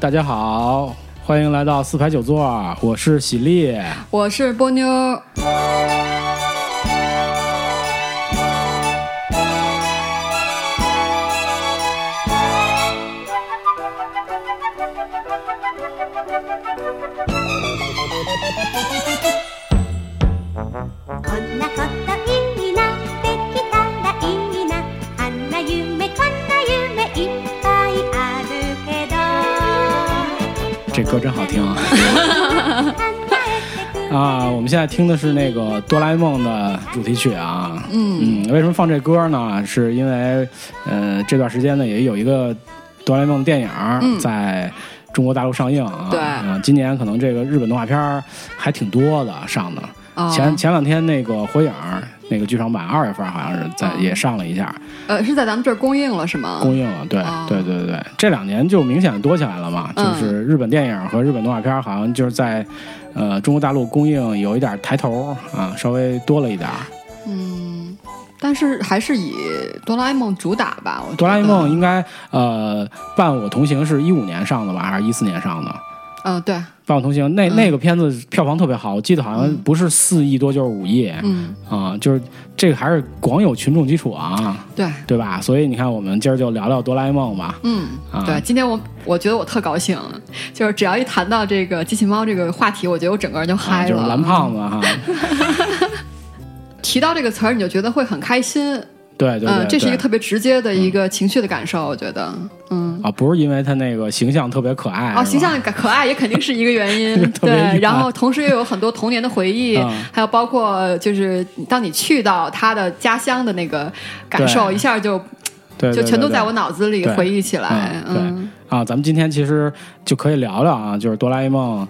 大家好，欢迎来到四排九座，我是喜力。我是波妞。听的是那个哆啦 A 梦的主题曲啊。嗯为什么放这歌呢？是因为呃这段时间呢也有一个哆啦 A 梦电影在中国大陆上映啊。对嗯今年可能这个日本动画片还挺多的上的。哦前前两天那个火影那个剧场版二月份好像是在、哦也上了一下，呃，是在咱们这儿公映了是吗？公映了，对、哦对对对对，这两年就明显的多起来了嘛，嗯就是日本电影和日本动画片好像就是在呃中国大陆供应有一点抬头啊，稍微多了一点儿。嗯，但是还是以哆啦 A 梦主打吧。哆啦 A 梦应该呃伴我同行是一五年上的吧，还是一四年上的？嗯，对，伴我同行那、嗯那个片子票房特别好，我记得好像不是四亿多就是五亿、嗯，啊，就是这个还是广有群众基础啊，对，对吧？所以你看，我们今儿就聊聊哆啦 A 梦吧。嗯，啊对，今天我我觉得我特高兴，就是只要一谈到这个机器猫这个话题，我觉得我整个人就啊，嗨了。就是蓝胖子哈，提到这个词儿，你就觉得会很开心。对对对，嗯，这是一个特别直接的一个情绪的感受，我觉得。嗯。啊，不是因为他那个形象特别可爱哦，形象可可爱也肯定是一个原因，对。然后同时又有很多童年的回忆，嗯还有包括就是当你去到他的家乡的那个感受，一下就对，就对对对全都在我脑子里回忆起来。嗯，啊，咱们今天其实就可以聊聊啊，就是哆啦 A 梦，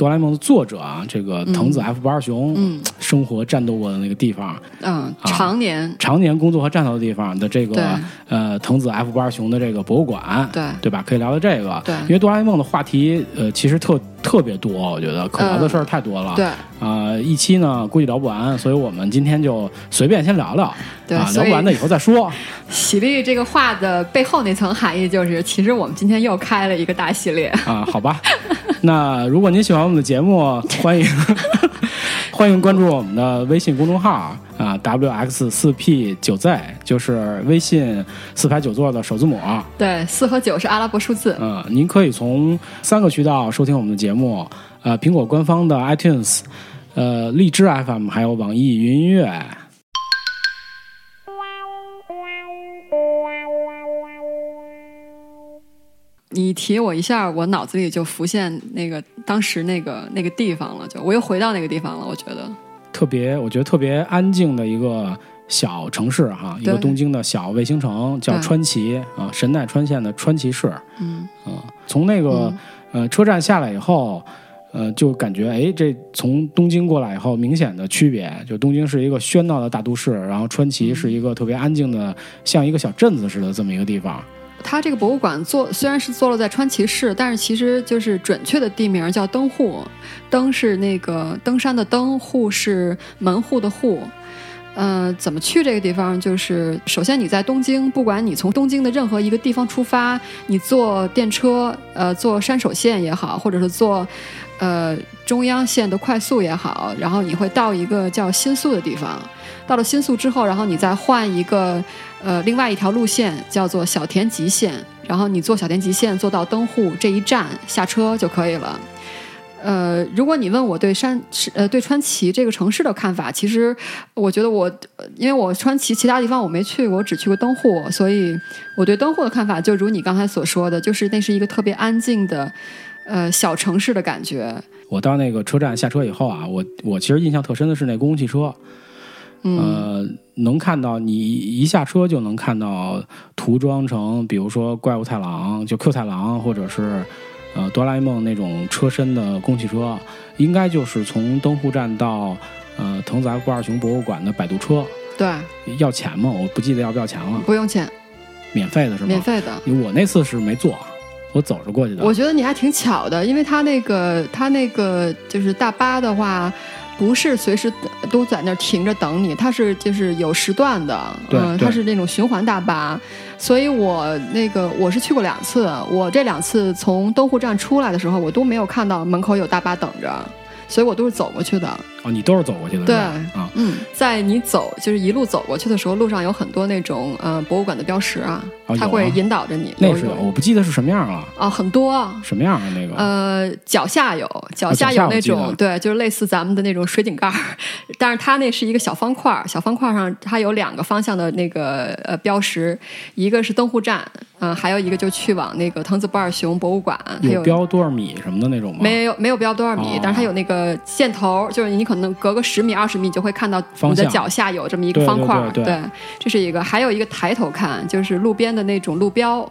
哆啦 A 梦的作者啊，这个藤子 F 不二雄，嗯。生活战斗过的那个地方，嗯，常年。常年工作和战斗的地方的这个呃藤子 F 不二雄的这个博物馆，对。对吧？可以聊聊这个，对。因为哆啦 A 梦的话题呃其实特特别多，我觉得可聊的事儿太多了，对啊、一期呢估计聊不完，所以我们今天就随便先聊聊，聊不完的以后再说。喜力这个话的背后那层含义就是，其实我们今天又开了一个大系列。啊，好吧。那如果您喜欢我们的节目，欢迎 欢迎关注我们的微信公众号啊，wx 四 p 九 z，就是微信四排九座的首字母。对，四和九是阿拉伯数字。嗯、您可以从三个渠道收听我们的节目，呃，苹果官方的 iTunes，呃，荔枝 FM，还有网易云音乐。你提我一下，我脑子里就浮现那个当时那个那个地方了，就我又回到那个地方了。我觉得，特别，我觉得特别安静的一个小城市哈，一个东京的小卫星城，叫川崎啊，神奈川县的川崎市。嗯啊，从那个、呃车站下来以后，呃，就感觉哎，这从东京过来以后，明显的区别，就东京是一个喧闹的大都市，然后川崎是一个特别安静的，像一个小镇子似的这么一个地方。它这个博物馆坐虽然是坐落在川崎市，但是其实就是准确的地名叫登户，登是那个登山的登，户是门户的户。呃，怎么去这个地方？就是首先你在东京，不管你从东京的任何一个地方出发，你坐电车，呃，坐山手线也好，或者是坐呃中央线的快速也好，然后你会到一个叫新宿的地方。到了新宿之后，然后你再换一个呃另外一条路线，叫做小田急线，然后你坐小田急线坐到登户这一站下车就可以了。呃，如果你问我对山呃对川崎这个城市的看法，其实我觉得我因为我川崎其他地方我没去，我只去过登户，所以我对登户的看法就如你刚才所说的，就是那是一个特别安静的呃小城市的感觉。我到那个车站下车以后啊，我我其实印象特深的是那公共汽车，嗯，呃，能看到你一下车就能看到涂装成，比如说怪物太郎，就 Q 太郎，或者是呃哆啦 A 梦那种车身的公汽车，应该就是从登户站到呃藤子 F 不二雄博物馆的摆渡车，对，要钱吗？我不记得要不要钱了，不用钱，免费的是吗？免费的。我那次是没坐，我走着过去的。我觉得你还挺巧的，因为他那个他那个就是大巴的话，不是随时都在那儿停着等你，它是就是有时段的，嗯，它是那种循环大巴。所以我那个我是去过两次，我这两次从东湖站出来的时候，我都没有看到门口有大巴等着，所以我都是走过去的。哦，你都是走过去的，对啊，嗯，在你走就是一路走过去的时候，路上有很多那种呃博物馆的标识啊，它会引导着你。那是我不记得是什么样了，啊，很多。什么样的那个？呃，脚下有，脚下有那种，对，就是类似咱们的那种水井盖儿，但是它那是一个小方块儿，小方块儿上它有两个方向的那个呃标识，一个是灯户站，嗯、还有一个就去往那个藤子不二雄博物馆，还有标多少米什么的那种吗？没有没有标多少米，哦但是它有那个箭头，就是你可能隔个十米二十米你就会看到你的脚下有这么一个方块对这是一个，还有一个抬头看，就是路边的那种路标。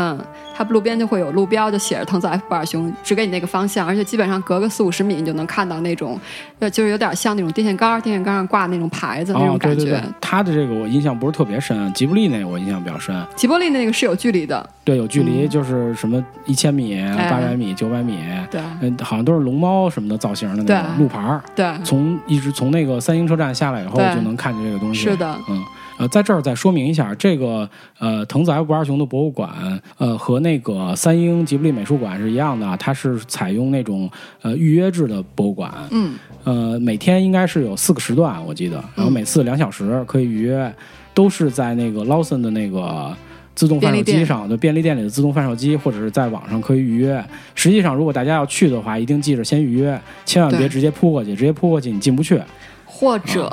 嗯，它路边就会有路标，就写着藤子 F 不二雄，指给你那个方向，而且基本上隔个四五十米你就能看到那种，呃，就是有点像那种电线杆儿，电线杆上挂那种牌子那哦种，感觉。对对对，他的这个我印象不是特别深，吉卜力那个我印象比较深。吉卜力那个是有距离的，对，有距离，嗯就是什么一千米、哎八百米、九百米，对嗯，好像都是龙猫什么的造型的那种路牌儿。对，从一直从那个三星车站下来以后，就能看见这个东西。是的，嗯，呃，在这儿再说明一下，这个呃藤子 F 不二雄的博物馆，呃和那个三英吉卜力美术馆是一样的啊，它是采用那种呃预约制的博物馆。嗯，呃，每天应该是有四个时段，我记得，然后每次两小时可以预约，都是在那个 Lawson 的那个。自动贩售机上的便利店里的自动贩售机，或者是在网上可以预约。实际上，如果大家要去的话，一定记着先预约，千万别直接扑过去，直接扑过去你进不去。或者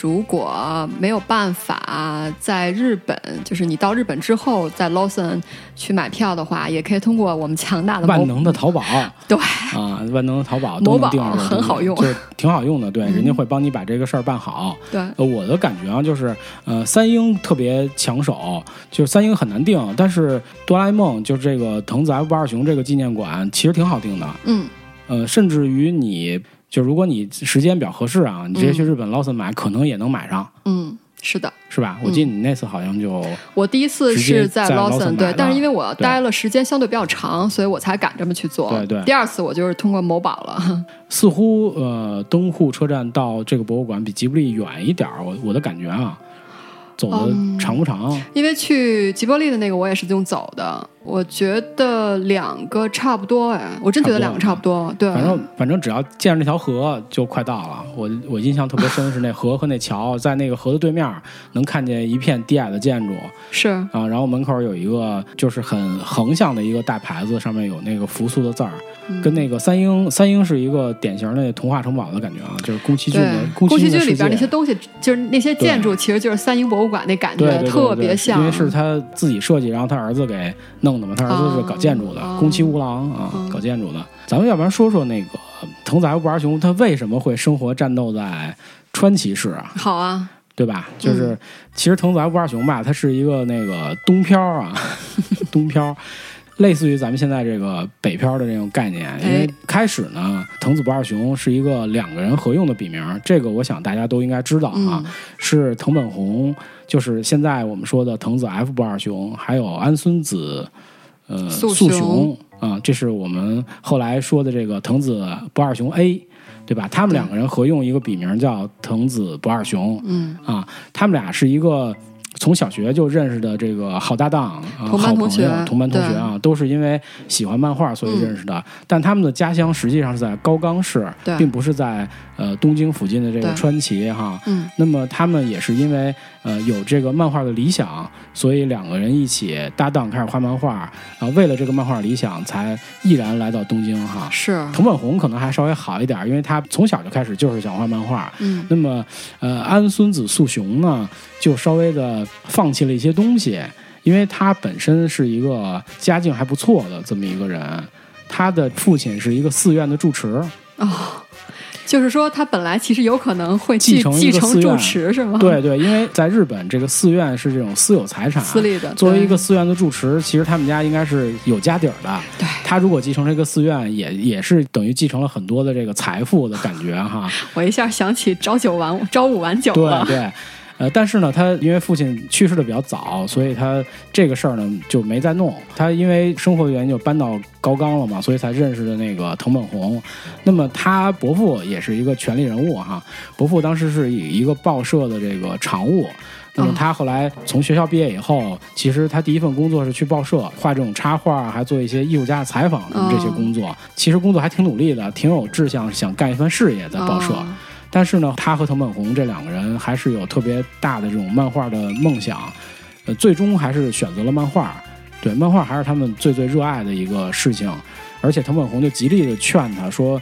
如果没有办法在日本，就是你到日本之后在 Lawson 去买票的话，也可以通过我们强大的万能的淘宝对啊，万能的淘宝都订上很好用就挺好用的。对，嗯人家会帮你把这个事儿办好。对呃，我的感觉啊，就是呃，三英特别抢手，就是三英很难订，但是哆啦 A 梦就是这个藤子 F 不二雄这个纪念馆其实挺好订的。嗯呃，甚至于你就如果你时间比较合适啊，你直接去日本 Lawson 买，可能也能买上，嗯，是的。是吧？我记得你那次好像就我第一次是在在 Lawson，Lawson 买对，但是因为我待了时间相对比较长，所以我才敢这么去做。对对第二次我就是通过某宝了。似乎呃，东户车站到这个博物馆比吉布力远一点儿，我我的感觉啊，走的嗯长不长？因为去吉卜力的那个我也是用走的，我觉得两个差不多哎，我真觉得两个差不多。对，反正反正只要见着那条河就快到了。我我印象特别深是那河和那桥，在那个河的对面能看见一片低矮的建筑是啊，然后门口有一个就是很横向的一个大牌子，上面有那个扶苏的字儿，嗯跟那个三英三英是一个典型的童话城堡的感觉啊，就是宫崎骏的，宫崎崎骏里边那些东西，就是那些建筑，其实就是三英博物馆那感觉，特别像。因为是他自己设计，然后他儿子给弄的嘛。他儿子是搞建筑的，哦宫崎吾郎啊，嗯搞建筑的。咱们要不然说说那个藤子 F 不二雄，他为什么会生活战斗在川崎市啊？好啊，对吧？就是、嗯其实藤子 F 不二雄吧，他是一个那个东漂啊，东漂。类似于咱们现在这个北漂的这种概念，因为哎开始呢，藤子不二雄是一个两个人合用的笔名，这个我想大家都应该知道啊。嗯是藤本弘，就是现在我们说的藤子 F 不二雄，还有安孙子，呃，素素雄雄啊、这是我们后来说的这个藤子不二雄 A，对吧？他们两个人合用一个笔名叫藤子不二雄嗯，啊，他们俩是一个。从小学就认识的这个好搭档、啊、同班好朋友同学同班同学啊，都是因为喜欢漫画所以认识的。但他们的家乡实际上是在高冈市，并不是在呃东京附近的这个川崎哈。嗯，那么他们也是因为呃有这个漫画的理想，所以两个人一起搭档开始画漫画，啊、为了这个漫画理想才毅然来到东京哈。是，藤本弘可能还稍微好一点，因为他从小就开始就是想画漫画。嗯那么，呃，安孙子素雄呢，就稍微的放弃了一些东西，因为他本身是一个家境还不错的这么一个人，他的父亲是一个寺院的住持，哦。就是说，他本来其实有可能会继继承继承住持是吗？对对，因为在日本，这个寺院是这种私有财产，私立的。作为一个寺院的住持，其实他们家应该是有家底儿的。对，他如果继承这个寺院，也也是等于继承了很多的这个财富的感觉哈。我一下想起朝九晚五、朝五晚九对了。对，呃，但是呢，他因为父亲去世的比较早，所以他这个事儿呢就没再弄。他因为生活的原因就搬到高冈了嘛，所以才认识的那个藤本弘。那么他伯父也是一个权力人物哈，伯父当时是以一个报社的这个常务。那么他后来从学校毕业以后，其实他第一份工作是去报社画这种插画，还做一些艺术家的采访什么这些工作。其实工作还挺努力的，挺有志向，想干一番事业在报社。但是呢，他和藤本弘这两个人还是有特别大的这种漫画的梦想，呃，最终还是选择了漫画。对，漫画还是他们最最热爱的一个事情。而且藤本弘就极力的劝他说：“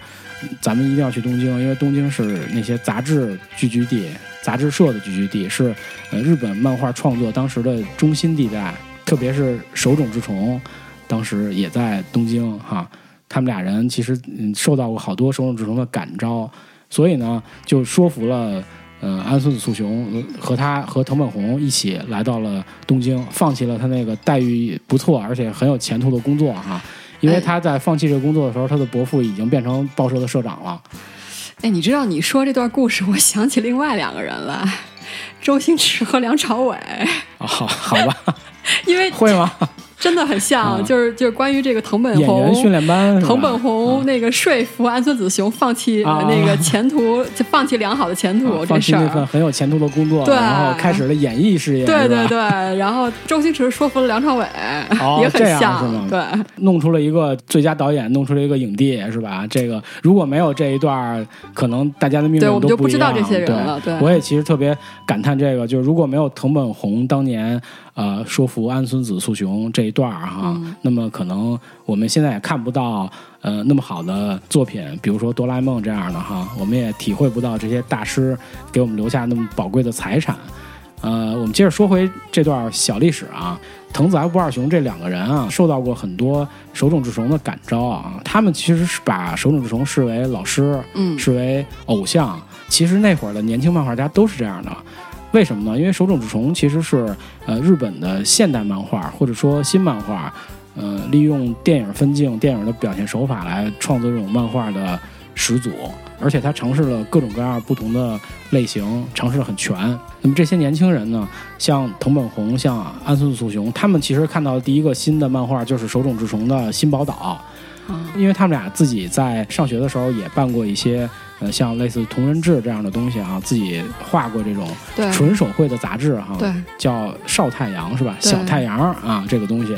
咱们一定要去东京，因为东京是那些杂志聚居地、杂志社的聚居地，是呃日本漫画创作当时的中心地带。特别是手冢治虫，当时也在东京哈。他们俩人其实嗯受到过好多手冢治虫的感召，所以呢就说服了。呃，安孙子素雄呃和他和藤本弘一起来到了东京，放弃了他那个待遇不错而且很有前途的工作哈，因为哎他在放弃这个工作的时候，他的伯父已经变成报社的社长了。哎，你知道你说这段故事，我想起另外两个人了，周星驰和梁朝伟，啊，好好吧，因为会吗？真的很像，啊就是就是关于这个藤本演员训弘。练班？藤本弘那个说服安孙子雄放弃、那个前途，就 放弃良好的前途、这事儿。那份很有前途的工作，对然后开始了演艺事业，对对对，然后周星驰说服了梁朝伟，哦 也很像对。弄出了一个最佳导演，弄出了一个影帝，是吧？这个如果没有这一段，可能大家的命运对我们就都不一样不知道这些人了对我也其实特别感叹这个，就是如果没有藤本弘当年呃说服安孙子素雄这一段儿哈，嗯那么可能我们现在也看不到呃那么好的作品，比如说哆啦 A 梦这样的哈，我们也体会不到这些大师给我们留下那么宝贵的财产。呃，我们接着说回这段小历史啊，藤子 F 不二雄这两个人啊，受到过很多手冢治虫的感召啊。他们其实是把手冢治虫视为老师，嗯视为偶像。其实那会儿的年轻漫画家都是这样的。为什么呢？因为手冢治虫其实是呃日本的现代漫画或者说新漫画，呃，利用电影分镜、电影的表现手法来创作这种漫画的始祖。而且他尝试了各种各样不同的类型，尝试很全。那么这些年轻人呢，像藤本弘、像安孙素雄，他们其实看到的第一个新的漫画就是手冢治虫的《新宝岛》。啊因为他们俩自己在上学的时候也办过一些，呃，像类似同人志这样的东西啊，自己画过这种纯手绘的杂志哈，对，叫少太阳是吧？小太阳啊，这个东西，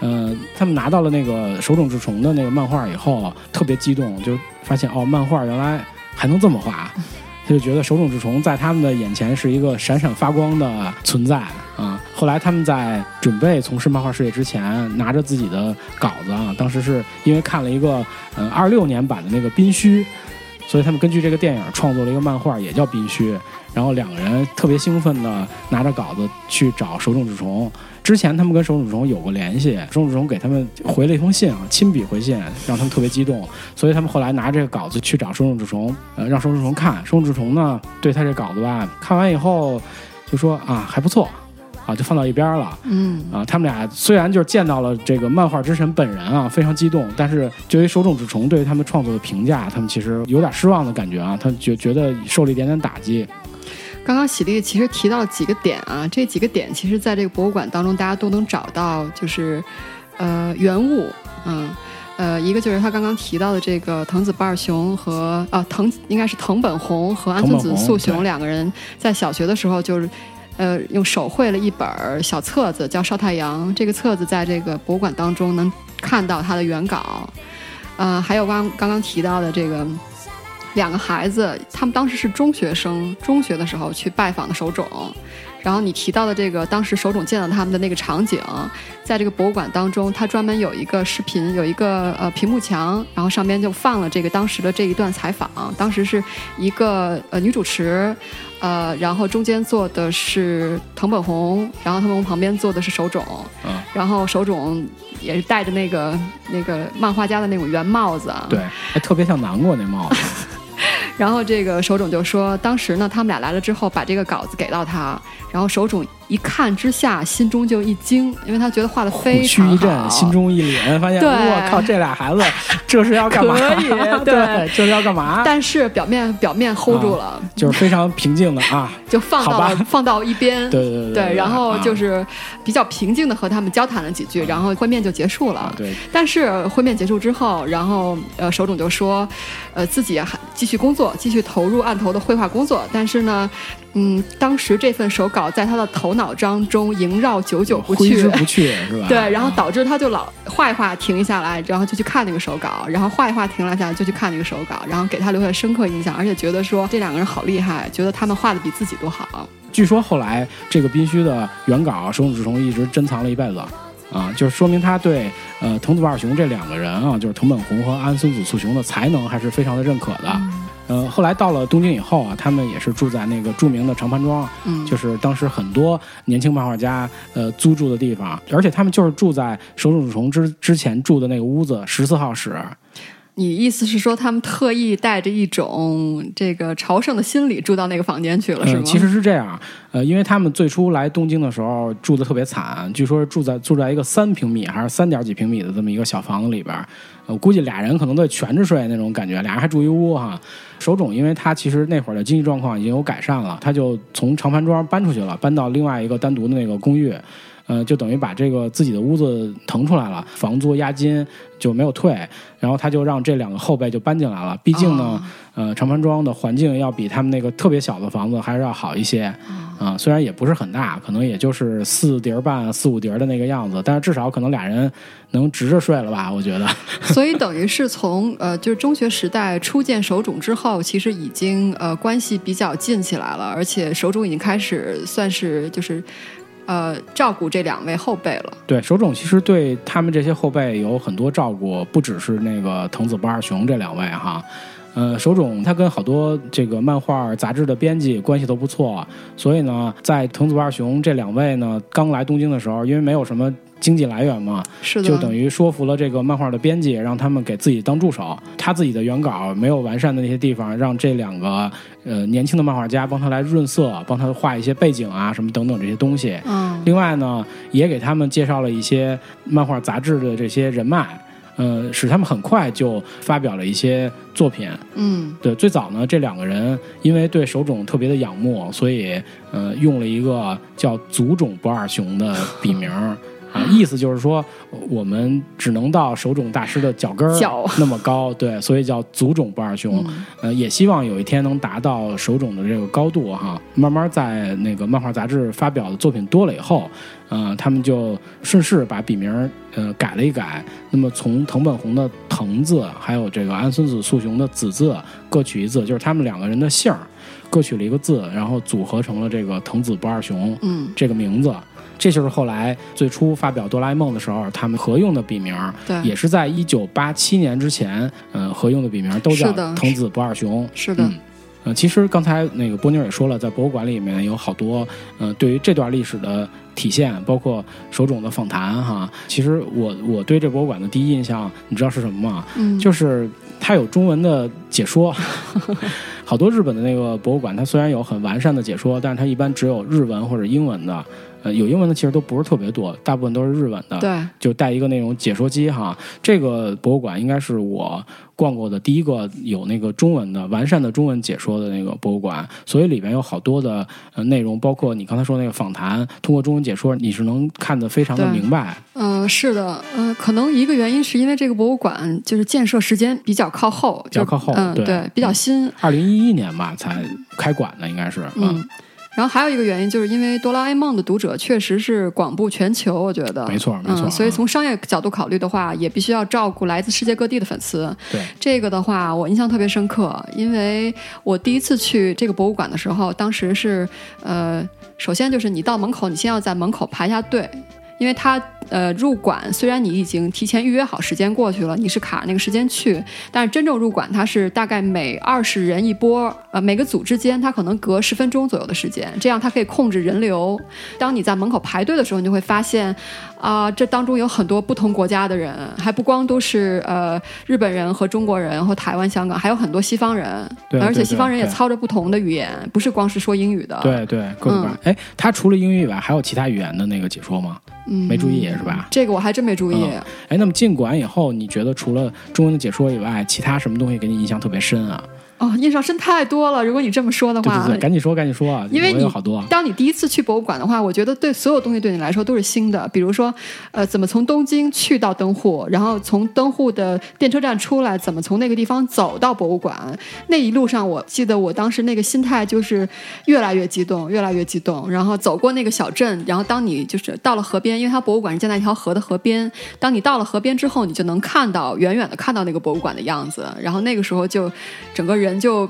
呃，他们拿到了那个手冢治虫的那个漫画以后，特别激动，就发现哦，漫画原来还能这么画。他就觉得手冢治虫在他们的眼前是一个闪闪发光的存在啊。后来他们在准备从事漫画事业之前，拿着自己的稿子啊，当时是因为看了一个嗯二六年版的那个《宾虚》，所以他们根据这个电影创作了一个漫画，也叫《宾虚》。然后两个人特别兴奋的拿着稿子去找手冢治虫。之前他们跟手冢治虫有过联系，手冢治虫给他们回了一封信啊，亲笔回信，让他们特别激动。所以他们后来拿这个稿子去找手冢治虫，呃，让手冢治虫看。手冢治虫呢，对他这稿子吧，看完以后就说啊还不错，啊就放到一边了。嗯啊，他们俩虽然就是见到了这个漫画之神本人啊，非常激动，但是对于手冢治虫对于他们创作的评价，他们其实有点失望的感觉啊，他觉觉得受了一点点打击。刚刚喜力其实提到了几个点啊，这几个点其实在这个博物馆当中大家都能找到，就是呃原物，嗯。呃，一个就是他刚刚提到的这个藤子不二雄和啊藤应该是藤本弘和安孙子素雄两个人在小学的时候就是呃用手绘了一本小册子叫《少太阳》，这个册子在这个博物馆当中能看到它的原稿。呃，还有刚刚刚提到的这个两个孩子，他们当时是中学生，中学的时候去拜访的手冢。然后你提到的这个当时手冢见到他们的那个场景，在这个博物馆当中，它专门有一个视频，有一个呃屏幕墙，然后上边就放了这个当时的这一段采访。当时是一个呃女主持，呃，然后中间坐的是藤本弘，然后藤本弘旁边坐的是手冢，嗯然后手冢也是戴着那个那个漫画家的那种圆帽子啊，对，还特别像南瓜那帽子。然后这个手冢就说，当时呢，他们俩来了之后，把这个稿子给到他，然后手冢一看之下，心中就一惊，因为他觉得画的非常一震，好，心中一凛，发现我靠，这俩孩子 这是要干嘛？可以 对对，这是要干嘛？但是表面表面 hold 住了，就是非常平静的啊，就放到了放到一边。对对对对，然后啊就是比较平静的和他们交谈了几句，然后会面就结束了。啊，对，但是会面结束之后，然后呃，手冢就说，呃，自己还继续工作，继续投入案头的绘画工作。但是呢，嗯，当时这份手稿在他的头脑当中萦绕久久不去挥之。不去 是吧？对，然后啊导致他就老画一画停一下来，然后就去看那个手稿，然后画一画停了下来就去看那个手稿，然后给他留下深刻印象，而且觉得说这两个人好厉害，觉得他们画的比自己都好。据说后来这个宾虚的原稿手冢治虫一直珍藏了一辈子。啊，就是说明他对呃藤子不二雄这两个人啊，就是藤本弘和安孙子素雄的才能还是非常的认可的。呃，后来到了东京以后啊，他们也是住在那个著名的长盘庄，嗯，就是当时很多年轻漫画家呃租住的地方，而且他们就是住在手冢治虫之之前住的那个屋子十四号室。你意思是说他们特意带着一种这个朝圣的心理住到那个房间去了，是吗？嗯，其实是这样，呃，因为他们最初来东京的时候住的特别惨，据说是住在住在一个三平米还是三点几平米的这么一个小房子里边我估计俩人可能得全着睡那种感觉，俩人还住一屋哈。手冢因为他其实那会儿的经济状况已经有改善了，他就从长盘庄搬出去了，搬到另外一个单独的那个公寓。呃，就等于把这个自己的屋子腾出来了，房租押金就没有退，然后他就让这两个后辈就搬进来了。毕竟呢，哦呃，长盘庄的环境要比他们那个特别小的房子还是要好一些，啊、虽然也不是很大，可能也就是四叠儿半、四五叠儿的那个样子，但是至少可能俩人能直着睡了吧？我觉得，所以 等于是从呃，就是中学时代初见手冢之后，其实已经呃关系比较近起来了，而且手冢已经开始算是就是呃照顾这两位后辈了。对手冢其实对他们这些后辈有很多照顾，不只是那个藤子不二雄这两位哈。呃，手冢他跟好多这个漫画杂志的编辑关系都不错，所以呢，在藤子不二雄这两位呢刚来东京的时候，因为没有什么经济来源嘛，是的，就等于说服了这个漫画的编辑，让他们给自己当助手。他自己的原稿没有完善的那些地方，让这两个呃年轻的漫画家帮他来润色，帮他画一些背景啊什么等等这些东西。嗯另外呢，也给他们介绍了一些漫画杂志的这些人脉，呃，使他们很快就发表了一些作品。嗯对，最早呢，这两个人因为对手冢特别的仰慕，所以呃用了一个叫“足冢不二雄”的笔名儿。啊，意思就是说，我们只能到手冢大师的脚跟儿那么高，对，所以叫足冢不二雄。嗯呃，也希望有一天能达到手冢的这个高度哈。慢慢在那个漫画杂志发表的作品多了以后，呃，他们就顺势把笔名呃改了一改。那么从藤本弘的藤字，还有这个安孙子素雄的子字各取一字，就是他们两个人的姓儿各取了一个字，然后组合成了这个藤子不二雄嗯，这个名字。这就是后来最初发表哆啦 A 梦的时候，他们合用的笔名，对，也是在一九八七年之前，呃，合用的笔名都叫藤子不二雄。是的，嗯，呃，其实刚才那个波妞也说了，在博物馆里面有好多呃对于这段历史的体现，包括手冢的访谈哈。其实我我对这博物馆的第一印象，你知道是什么吗？嗯，就是它有中文的解说。好多日本的那个博物馆，它虽然有很完善的解说，但是它一般只有日文或者英文的。呃，有英文的其实都不是特别多，大部分都是日文的。对，就带一个那种解说机哈。这个博物馆应该是我逛过的第一个有那个中文的完善的中文解说的那个博物馆，所以里面有好多的呃内容，包括你刚才说那个访谈，通过中文解说你是能看得非常的明白。嗯、是的，嗯、可能一个原因是因为这个博物馆就是建设时间比较靠后，比较靠后嗯，对比较新，二零一一年吧才开馆的，应该是。嗯。然后还有一个原因，就是因为哆啦 A 梦的读者确实是广布全球，我觉得没错没错嗯，所以啊从商业角度考虑的话，也必须要照顾来自世界各地的粉丝。对，这个的话，我印象特别深刻，因为我第一次去这个博物馆的时候，当时是呃，首先就是你到门口，你先要在门口排一下队。因为它呃，入馆虽然你已经提前预约好时间过去了，你是卡那个时间去，但是真正入馆它是大概每二十人一波，呃，每个组之间它可能隔十分钟左右的时间，这样它可以控制人流。当你在门口排队的时候，你就会发现，啊、这当中有很多不同国家的人，还不光都是呃日本人和中国人和台湾、香港，还有很多西方人，对对而且西方人也操着不同的语言，不是光是说英语的。对对，各种各样。哎、他除了英语以外，还有其他语言的那个解说吗？嗯，没注意是吧？这个我还真没注意。嗯哎，那么进馆以后，你觉得除了中文的解说以外，其他什么东西给你印象特别深啊？哦，印象深太多了。如果你这么说的话，对对对，赶紧说，赶紧说啊！因为你有好多。当你第一次去博物馆的话，我觉得对所有东西对你来说都是新的。比如说，呃，怎么从东京去到登户，然后从登户的电车站出来，怎么从那个地方走到博物馆。那一路上，我记得我当时那个心态就是越来越激动，越来越激动。然后走过那个小镇，然后当你就是到了河边，因为它博物馆是建在一条河的河边。当你到了河边之后，你就能看到远远的看到那个博物馆的样子。然后那个时候就整个人人就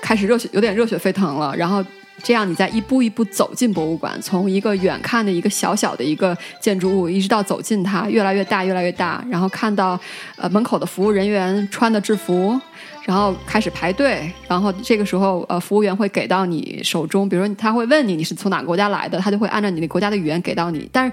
开始热血，有点热血沸腾了。然后这样你再一步一步走进博物馆，从一个远看的一个小小的一个建筑物，一直到走进它，越来越大，越来越大，然后看到呃门口的服务人员穿的制服。然后开始排队，然后这个时候，呃，服务员会给到你手中，比如说他会问你你是从哪个国家来的，他就会按照你的国家的语言给到你。但是，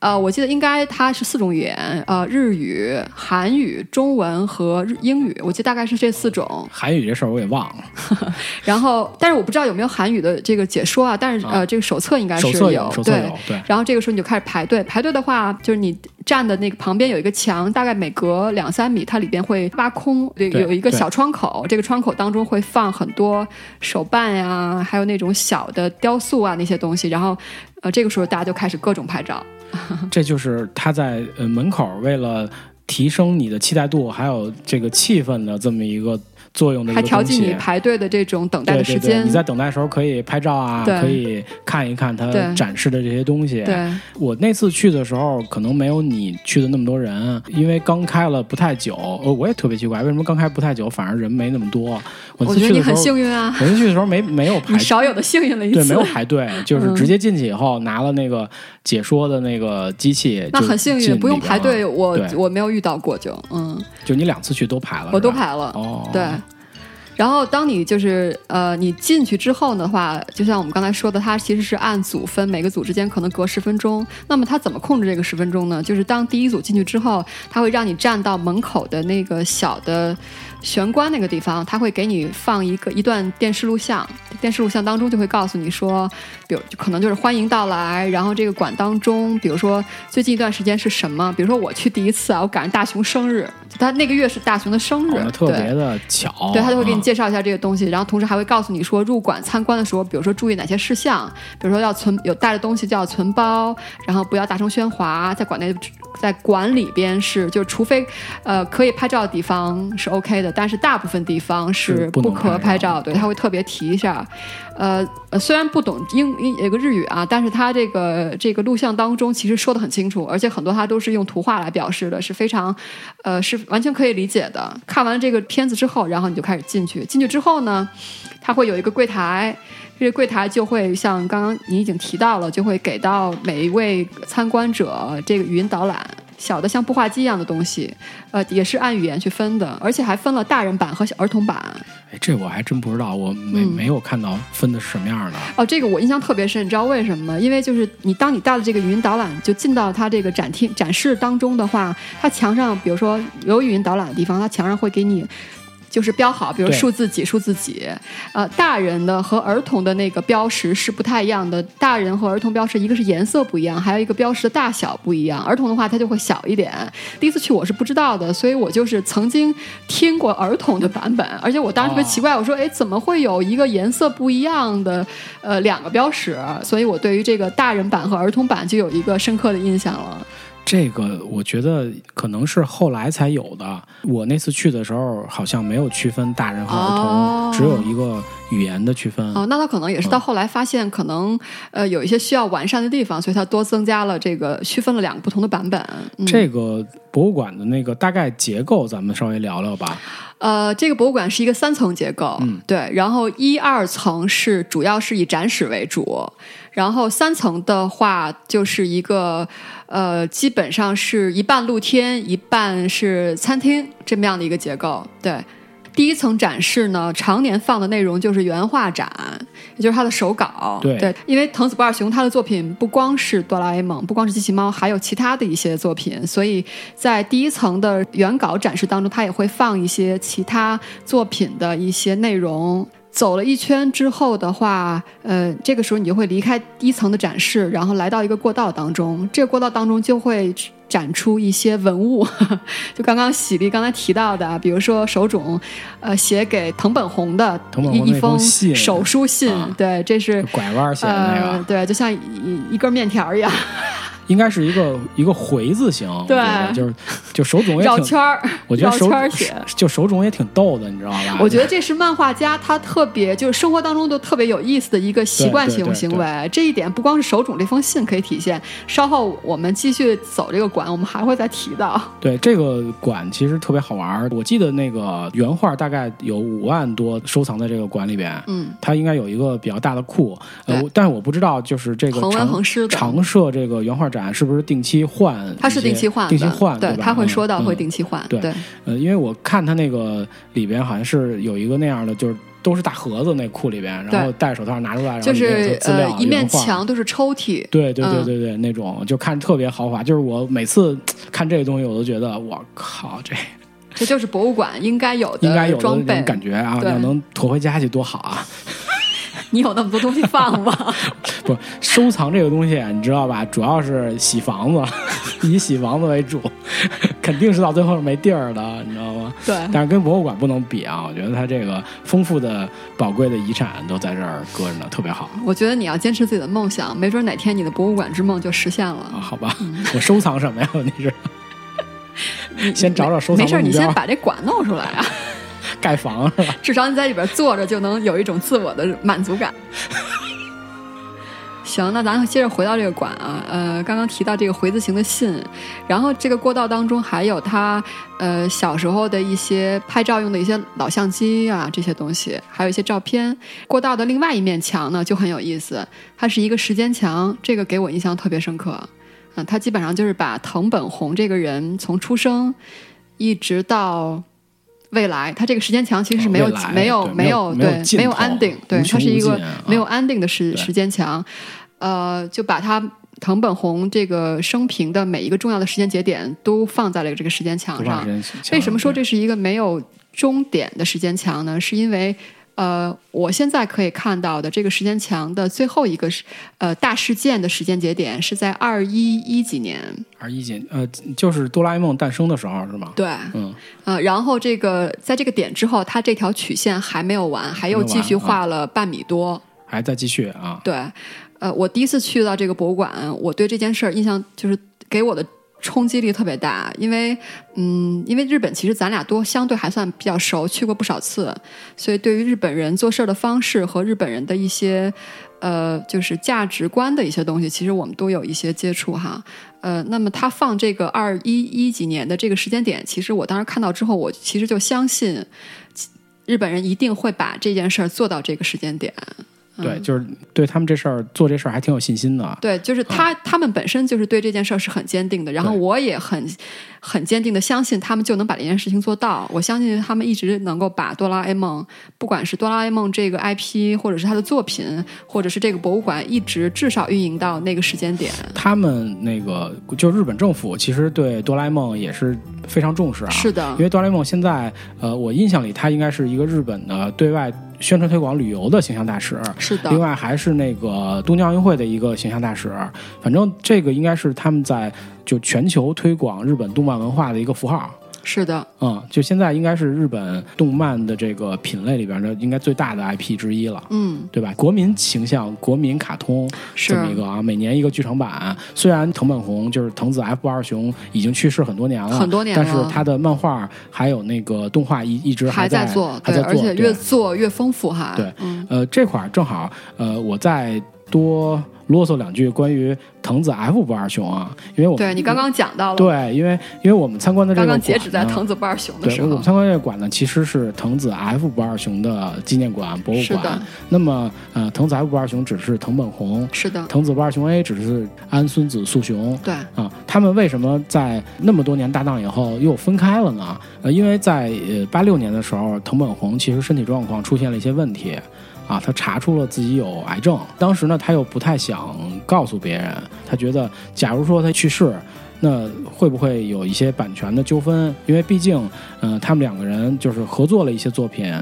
呃，我记得应该它是四种语言，呃，日语、韩语、中文和日英语，我记得大概是这四种。韩语这事儿我也忘了，然后，但是我不知道有没有韩语的这个解说啊，但是呃，这个手册应该是有，对手册有，对。然后这个时候你就开始排队，排队的话，就是你站的那个旁边有一个墙，大概每隔两三米，它里边会挖空，有一个小窗口，这个窗口当中会放很多手办呀，还有那种小的雕塑啊那些东西，然后呃，这个时候大家就开始各种拍照。这就是他在呃门口为了提升你的期待度，还有这个气氛的这么一个作用的一还调个东西。剂你排队的这种等待时间。对对对，你在等待的时候可以拍照啊，可以看一看他展示的这些东西。对我那次去的时候，可能没有你去的那么多人，因为刚开了不太久。呃，我也特别奇怪，为什么刚开不太久反而人没那么多？我觉得你很幸运啊，我进去的时候没没有排你少有的幸运了一次。对，没有排队，就是嗯直接进去以后拿了那个解说的那个机器，那很幸运，不用排队，我我没有遇到过就，嗯，就你两次去都排了，我都排了。哦，对。然后，当你就是呃，你进去之后的话，就像我们刚才说的，它其实是按组分，每个组之间可能隔十分钟。那么它怎么控制这个十分钟呢？就是当第一组进去之后，它会让你站到门口的那个小的玄关那个地方，他会给你放一个一段电视录像，电视录像当中就会告诉你说，比如可能就是欢迎到来，然后这个馆当中，比如说最近一段时间是什么？比如说我去第一次啊，我赶上大熊生日，他那个月是大熊的生日，哦特别的巧，对他就会给你啊介绍一下这个东西，然后同时还会告诉你说，入馆参观的时候，比如说注意哪些事项，比如说要存有带的东西就要存包，然后不要大声喧哗，在馆内在馆里边是就除非呃可以拍照的地方是 OK 的，但是大部分地方是是不可拍照，照对他会特别提一下。呃，呃虽然不懂英英那个日语啊，但是他这个这个录像当中其实说的很清楚，而且很多他都是用图画来表示的，是非常呃是完全可以理解的。看完这个片子之后，然后你就开始进去，进去之后呢，它会有一个柜台。这个柜台就会像刚刚你已经提到了，就会给到每一位参观者这个语音导览，小的像步话机一样的东西，呃，也是按语言去分的，而且还分了大人版和小儿童版。哎，这我还真不知道，我没、嗯没有看到分的是什么样的。哦，这个我印象特别深，你知道为什么吗？因为就是你当你带了这个语音导览，就进到它这个展厅展示当中的话，它墙上比如说有语音导览的地方，它墙上会给你。就是标好，比如数字几数字几，呃，大人的和儿童的那个标识是不太一样的。大人和儿童标识，一个是颜色不一样，还有一个标识的大小不一样。儿童的话，它就会小一点。第一次去我是不知道的，所以我就是曾经听过儿童的版本，而且我当时特别奇怪，我说，哎，怎么会有一个颜色不一样的呃两个标识？所以我对于这个大人版和儿童版就有一个深刻的印象了。这个我觉得可能是后来才有的。我那次去的时候好像没有区分大人和儿童，哦只有一个语言的区分。哦，那他可能也是到后来发现，可能呃有一些需要完善的地方，所以他多增加了这个区分了两个不同的版本。嗯、这个博物馆的那个大概结构，咱们稍微聊聊吧。呃，这个博物馆是一个三层结构，嗯对，然后一二层是主要是以展示为主，然后三层的话就是一个呃，基本上是一半露天，一半是餐厅这么样的一个结构，对。第一层展示呢，常年放的内容就是原画展，也就是他的手稿。对因为藤子不二雄他的作品不光是哆啦 A 梦，不光是机器猫，还有其他的一些作品，所以在第一层的原稿展示当中，他也会放一些其他作品的一些内容。走了一圈之后的话，呃，这个时候你就会离开第一层的展示，然后来到一个过道当中。这个过道当中就会展出一些文物，就刚刚喜力刚才提到的啊，比如说手冢，呃，写给藤本弘的一一封手书信，啊。对，这是拐弯写的那个，呃，对，就像一一根面条一样应该是一个一个回字形，我对就是就手冢也挺绕圈，儿，我觉得手圈。就手冢也挺逗的，你知道吧？我觉得这是漫画家他特别就是生活当中都特别有意思的一个习惯性行为。这一点不光是手冢这封信可以体现，稍后我们继续走这个馆，我们还会再提到。对这个馆其实特别好玩儿。我记得那个原画大概有五万多收藏在这个馆里边，嗯，它应该有一个比较大的库，呃，我但是我不知道就是这个恒温恒湿的常设这个原画展是不是定期换？它是定期换，定期换，对，吧？他会说到嗯会定期换，对对呃，因为我看他那个里边好像是有一个那样的，就是都是大盒子那库里边，然后戴手套拿出来，然后资料呃一面墙都是抽屉，对对对嗯对对，那种就看着特别豪华。就是我每次 看这个东西，我都觉得我靠，这这就是博物馆应该有的应该有的装备那种。感觉啊！要能驮回家去多好啊！你有那么多东西放吗？不，收藏这个东西你知道吧？主要是洗房子，以洗房子为主，肯定是到最后是没地儿的，你知道吗？对，但是跟博物馆不能比啊！我觉得它这个丰富的、宝贵的遗产都在这儿搁着呢，特别好我觉得你要坚持自己的梦想，没准哪天你的博物馆之梦就实现啊！了。好吧，我收藏什么呀？你是先找找收藏没事你先，把这馆弄出来啊，盖房是吧？至少你在里边坐着就能有一种自我的满足感。行，那咱接着回到这个馆啊，呃，刚刚提到这个回字形的信，然后这个过道当中还有他呃小时候的一些拍照用的一些老相机啊这些东西，还有一些照片。过道的另外一面墙呢就很有意思，它是一个时间墙，这个给我印象特别深刻。嗯，它基本上就是把藤本弘这个人从出生一直到未来，它这个时间墙其实是没有、哦没有没有有对没有安定，对，它是一个没有安定的时对时间墙，呃，就把它藤本弘这个生平的每一个重要的时间节点都放在了这个时间墙上。为什么说这是一个没有终点的时间墙呢？是因为呃，我现在可以看到的这个时间墙的最后一个是呃大事件的时间节点是在二一一几年，二一几？呃，就是哆啦 A 梦诞生的时候是吗？对，嗯，呃，然后这个在这个点之后，它这条曲线还没有完，还又继续画了半米多。还在继续啊。对，呃，我第一次去到这个博物馆，我对这件事儿印象就是给我的冲击力特别大，因为嗯，因为日本其实咱俩都相对还算比较熟，去过不少次，所以对于日本人做事儿的方式和日本人的一些呃，就是价值观的一些东西，其实我们都有一些接触哈。呃，那么他放这个二一一几年的这个时间点，其实我当时看到之后，我其实就相信日本人一定会把这件事儿做到这个时间点。对，就是对他们这事儿做这事儿还挺有信心的。对，就是他、他们本身就是对这件事儿是很坚定的，然后我也很很坚定的相信他们就能把这件事情做到。我相信他们一直能够把哆啦 A 梦，不管是哆啦 A 梦这个 IP，或者是他的作品，或者是这个博物馆，一直至少运营到那个时间点。他们那个就日本政府其实对哆啦 A 梦也是非常重视啊。是的因为哆啦 A 梦现在呃，我印象里它应该是一个日本的对外宣传推广旅游的形象大使。是的另，外还是那个东京奥运会的一个形象大使，反正这个应该是他们在就全球推广日本动漫文化的一个符号。是的，嗯，就现在应该是日本动漫的这个品类里边的应该最大的 IP 之一了。嗯，对吧？国民形象、国民卡通是这么一个啊，每年一个剧场版。虽然藤本弘就是藤子 F 不二雄已经去世很多年了，很多年但是他的漫画还有那个动画一一直还在做，对，还在做，而且越做越丰富哈。对嗯，呃，这块儿正好，呃，我再多啰嗦两句关于藤子 F 不二雄啊，因为我们对你刚刚讲到了，对，因为因为我们参观的这个刚刚截止在藤子不二雄的，时候我们，参观这个馆呢，其实是藤子 F 不二雄的纪念馆、博物是的馆。那么，呃，藤子 F 不二雄只是藤本弘，是的，藤子不二雄 A 只是安孙子素雄。对，啊，他们为什么在那么多年搭档以后又分开了呢？呃，因为在呃八六年的时候，藤本弘其实身体状况出现了一些问题，啊，他查出了自己有癌症。当时呢，他又不太想告诉别人，他觉得假如说他去世，那会不会有一些版权的纠纷？因为毕竟，呃，他们两个人就是合作了一些作品。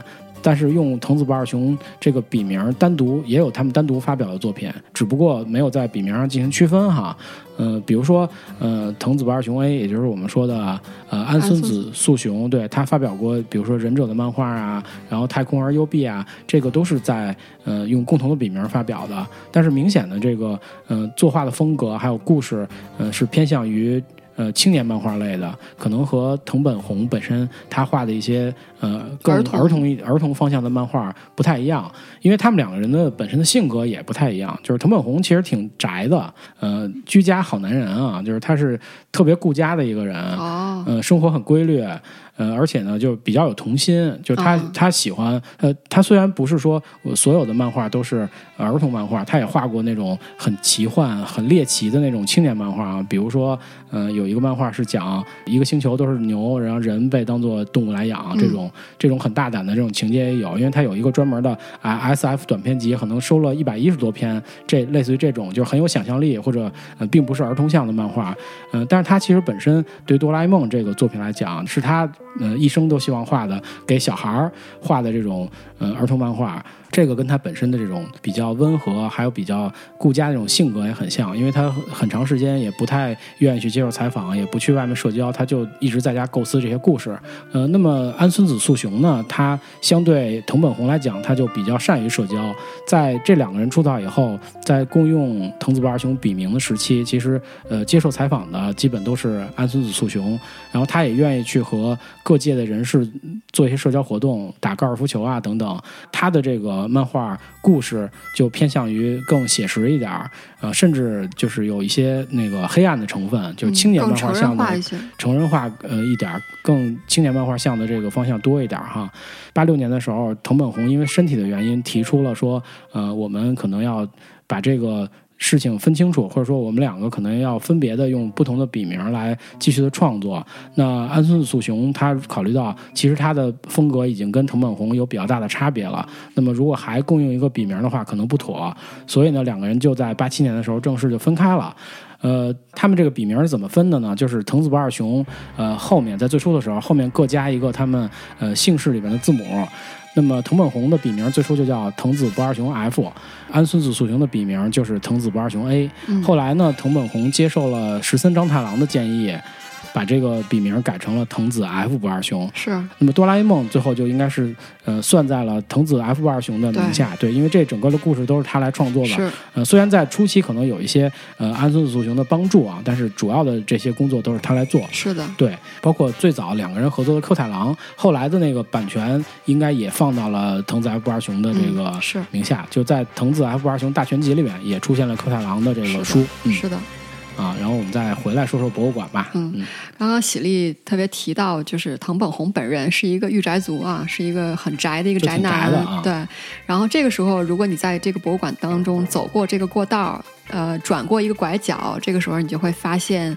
但是用藤子不二雄这个笔名单独也有他们单独发表的作品，只不过没有在笔名上进行区分哈。呃，比如说呃藤子不二雄 A，也就是我们说的呃安孙子素雄，对他发表过比如说忍者的漫画啊，然后太空儿 UB 啊，这个都是在呃用共同的笔名发表的。但是明显的这个呃作画的风格还有故事，呃是偏向于。呃，青年漫画类的，可能和藤本弘本身他画的一些呃更儿童儿童一儿童方向的漫画不太一样，因为他们两个人的本身的性格也不太一样。就是藤本弘其实挺宅的，呃，居家好男人啊，就是他是特别顾家的一个人，哦，呃，生活很规律，呃，而且呢，就比较有童心，就是他、哦。他喜欢，呃，他虽然不是说我所有的漫画都是儿童漫画，他也画过那种很奇幻、很猎奇的那种青年漫画啊，比如说，呃，有一个漫画是讲一个星球都是牛，然后人被当做动物来养，嗯。这种这种很大胆的这种情节也有，因为他有一个专门的啊 S F 短篇集，可能收了一百一十多篇，这类似于这种就是很有想象力或者呃并不是儿童向的漫画，呃，但是他其实本身对哆啦 A 梦这个作品来讲，是他呃一生都希望画的给小孩儿画的这种呃儿童漫画。这个跟他本身的这种比较温和，还有比较顾家的这种性格也很像，因为他很长时间也不太愿意去接受采访，也不去外面社交，他就一直在家构思这些故事。呃，那么安孙子素雄呢，他相对藤本弘来讲，他就比较善于社交。在这两个人出道以后，在共用藤子不二雄笔名的时期，其实呃接受采访的基本都是安孙子素雄，然后他也愿意去和各界的人士做一些社交活动，打高尔夫球啊等等。他的这个漫画故事就偏向于更写实一点儿，呃，甚至就是有一些那个黑暗的成分，就是青年漫画向的成人化呃一点儿，更青年漫画向的这个方向多一点儿哈。八六年的时候，藤本弘因为身体的原因提出了说，呃，我们可能要把这个。事情分清楚，或者说我们两个可能要分别的用不同的笔名来继续的创作。那安孙子素雄他考虑到，其实他的风格已经跟藤本弘有比较大的差别了。那么如果还共用一个笔名的话，可能不妥。所以呢，两个人就在八七年的时候正式就分开了。呃，他们这个笔名是怎么分的呢？就是藤子不二雄，呃，后面在最初的时候，后面各加一个他们呃姓氏里边的字母。那么藤本弘的笔名最初就叫藤子不二雄 F，安孙子素雄的笔名就是藤子不二雄 A。嗯后来呢，藤本弘接受了石森章太郎的建议，把这个笔名改成了藤子 F 不二雄。是那么哆啦 A 梦最后就应该是呃算在了藤子 F 不二雄的名下，对，因为这整个的故事都是他来创作的。是，呃，虽然在初期可能有一些呃安孙子素雄的帮助啊，但是主要的这些工作都是他来做。是的，对，包括最早两个人合作的 Q 太郎，后来的那个版权应该也放到了藤子 F 不二雄的这个名下，就在藤子 F 不二雄大全集里面也出现了 Q 太郎的这是的个书，嗯是的。啊，然后我们再回来说说博物馆吧，嗯嗯刚刚喜力特别提到，就是藤本弘本人是一个御宅族啊，是一个很宅的一个宅男。宅啊对，然后这个时候，如果你在这个博物馆当中走过这个过道，呃，转过一个拐角，这个时候你就会发现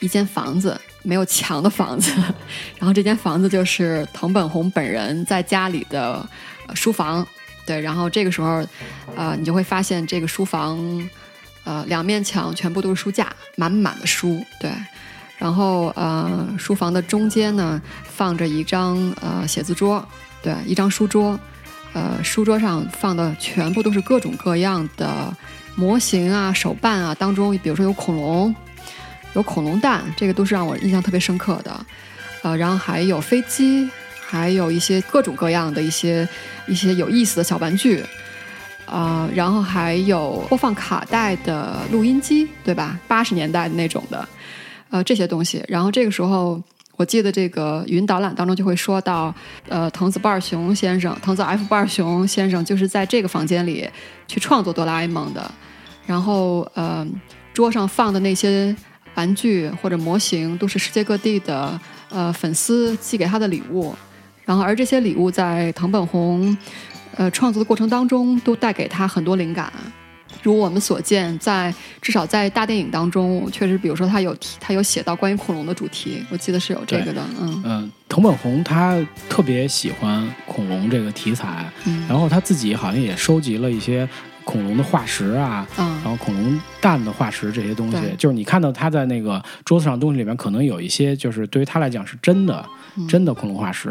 一间房子，没有墙的房子。然后这间房子就是藤本弘本人在家里的、呃书房。对，然后这个时候，呃，你就会发现这个书房，呃，两面墙全部都是书架，满满的书。对，然后呃，书房的中间呢放着一张呃写字桌，对，一张书桌，呃，书桌上放的全部都是各种各样的模型啊、手办啊，当中比如说有恐龙，有恐龙蛋，这个都是让我印象特别深刻的。呃，然后还有飞机，还有一些各种各样的一些一些有意思的小玩具。呃，然后还有播放卡带的录音机，对吧？八十年代的那种的，呃，这些东西。然后这个时候，我记得这个语音导览当中就会说到，呃，藤子不二雄先生，藤子 F 不二雄先生就是在这个房间里去创作哆啦 A 梦的。然后，呃，桌上放的那些玩具或者模型，都是世界各地的呃粉丝寄给他的礼物。然后，而这些礼物在藤本弘呃创作的过程当中，都带给他很多灵感。如我们所见，在至少在大电影当中，确实，比如说他有提，他有写到关于恐龙的主题，我记得是有这个的，嗯。嗯，藤本弘他特别喜欢恐龙这个题材，嗯，然后他自己好像也收集了一些恐龙的化石啊，嗯。然后恐龙蛋的化石这些东西，就是你看到他在那个桌子上东西里面，可能有一些就是对于他来讲是真的，嗯真的恐龙化石。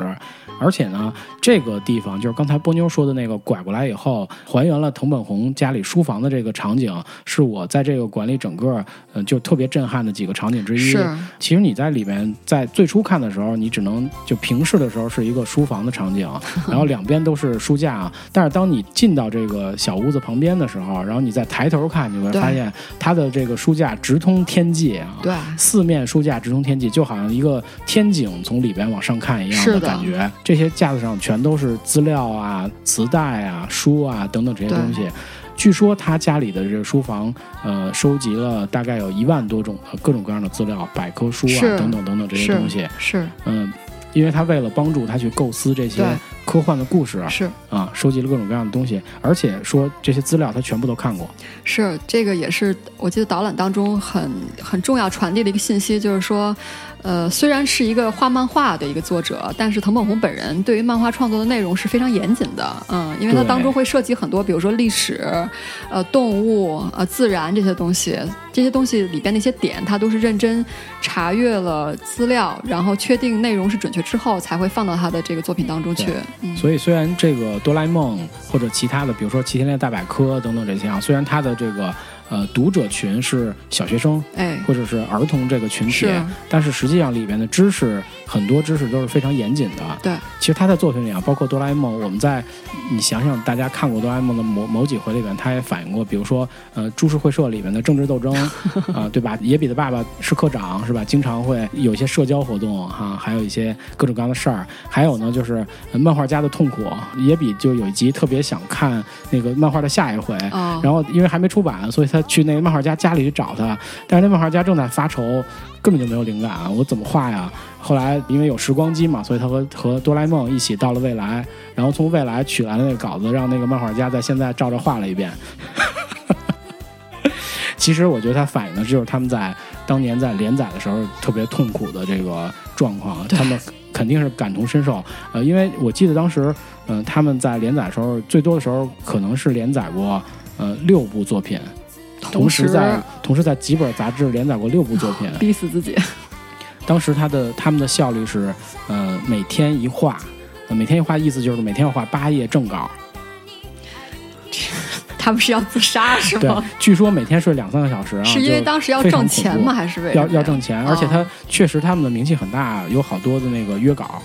而且呢，这个地方就是刚才波妞说的那个拐过来以后，还原了藤本弘家里书房的这个场景，是我在这个馆里整个呃就特别震撼的几个场景之一。是其实你在里面在最初看的时候，你只能就平视的时候是一个书房的场景，然后两边都是书架。但是当你进到这个小屋子旁边的时候，然后你再抬头看，你会发现它的这个书架直通天际啊。对，四面书架直通天际，就好像一个天井从里边往上看一样的感觉。这些架子上全都是资料啊、磁带啊、书啊等等这些东西。据说他家里的这个书房，呃，收集了大概有一万多种、的、各种各样的资料、百科书啊等等等等这些东西。是嗯，因为他为了帮助他去构思这些科幻的故事啊，是啊，收集了各种各样的东西，而且说这些资料他全部都看过。是，这个也是我记得导览当中很很重要传递的一个信息，就是说，呃，虽然是一个画漫画的一个作者，但是藤本弘本人对于漫画创作的内容是非常严谨的，嗯，因为他当中会涉及很多，比如说历史、呃动物、呃自然这些东西，这些东西里边那些点，他都是认真查阅了资料，然后确定内容是准确之后，才会放到他的这个作品当中去。嗯，所以虽然这个哆啦 A 梦或者其他的，比如说《齐天烈大百科》等等这些啊，虽然它的这个呃读者群是小学生哎，或者是儿童这个群体是，但是实际上里边的知识很多知识都是非常严谨的。对，其实他在作品里啊，包括哆啦 A 梦，我们在你想想，大家看过哆啦 A 梦的某某几回里边，他也反映过，比如说呃株式会社里面的政治斗争 啊、对吧？野比的爸爸是科长是吧？经常会有一些社交活动哈、还有一些各种各样的事儿。还有呢，就是、呃漫画家的痛苦，野比就有一集特别想看那个漫画的下一回。哦，然后因为还没出版，所以他去那个漫画家家里去找他，但是那漫画家正在发愁，根本就没有灵感，我怎么画呀？后来因为有时光机嘛，所以他和和哆啦 A 梦一起到了未来，然后从未来取来了那个稿子，让那个漫画家在现在照着画了一遍。其实我觉得他反映的就是他们在当年在连载的时候特别痛苦的这个状况，他们肯定是感同身受。呃，因为我记得当时，嗯、他们在连载的时候，最多的时候可能是连载过呃六部作品，同时在同时在几本杂志连载过六部作品。逼死自己。当时他的他们的效率是，呃，每天一画，呃每天一画意思就是每天要画八页正稿。他们是要自杀是对吗？，据说每天睡两三个小时啊，是因为当时要挣钱吗？还是为要要挣钱，而且他哦确实他们的名气很大，有好多的那个约稿，哦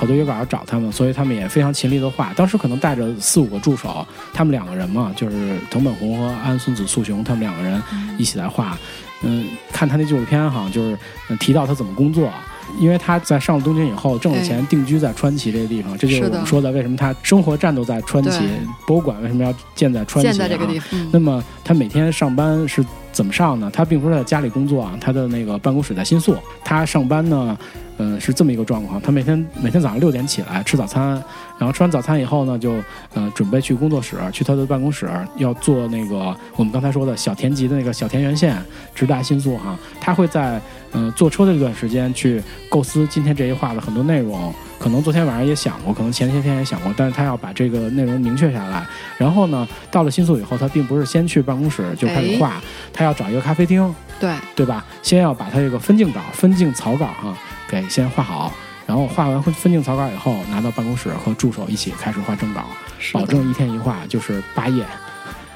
好多约稿要找他们，所以他们也非常勤力的画。当时可能带着四五个助手，他们两个人嘛，就是藤本弘和安孙子素雄，他们两个人一起来画。嗯，看他那纪录片哈，就是嗯提到他怎么工作。因为他在上了东京以后挣了钱，定居在川崎这个地方，这就是我们说的为什么他生活战斗在川崎，博物馆为什么要建在川崎、啊？建在这个地方，嗯那么他每天上班是怎么上呢？他并不是在家里工作啊，他的那个办公室在新宿。他上班呢，嗯、是这么一个状况。他每天每天早上六点起来吃早餐，然后吃完早餐以后呢，就嗯、呃准备去工作室，去他的办公室要做那个我们刚才说的小田急的那个小田园线，直达新宿哈。他会在嗯、呃坐车的这段时间去构思今天这一话的很多内容。可能昨天晚上也想过，可能前些天也想过，但是他要把这个内容明确下来。然后呢，到了新宿以后，他并不是先去办公室就开始画，他要找一个咖啡厅，对，对吧？先要把他这个分镜稿、分镜草稿哈、给先画好，然后画完分分镜草稿以后，拿到办公室和助手一起开始画正稿，保证一天一画就是八页。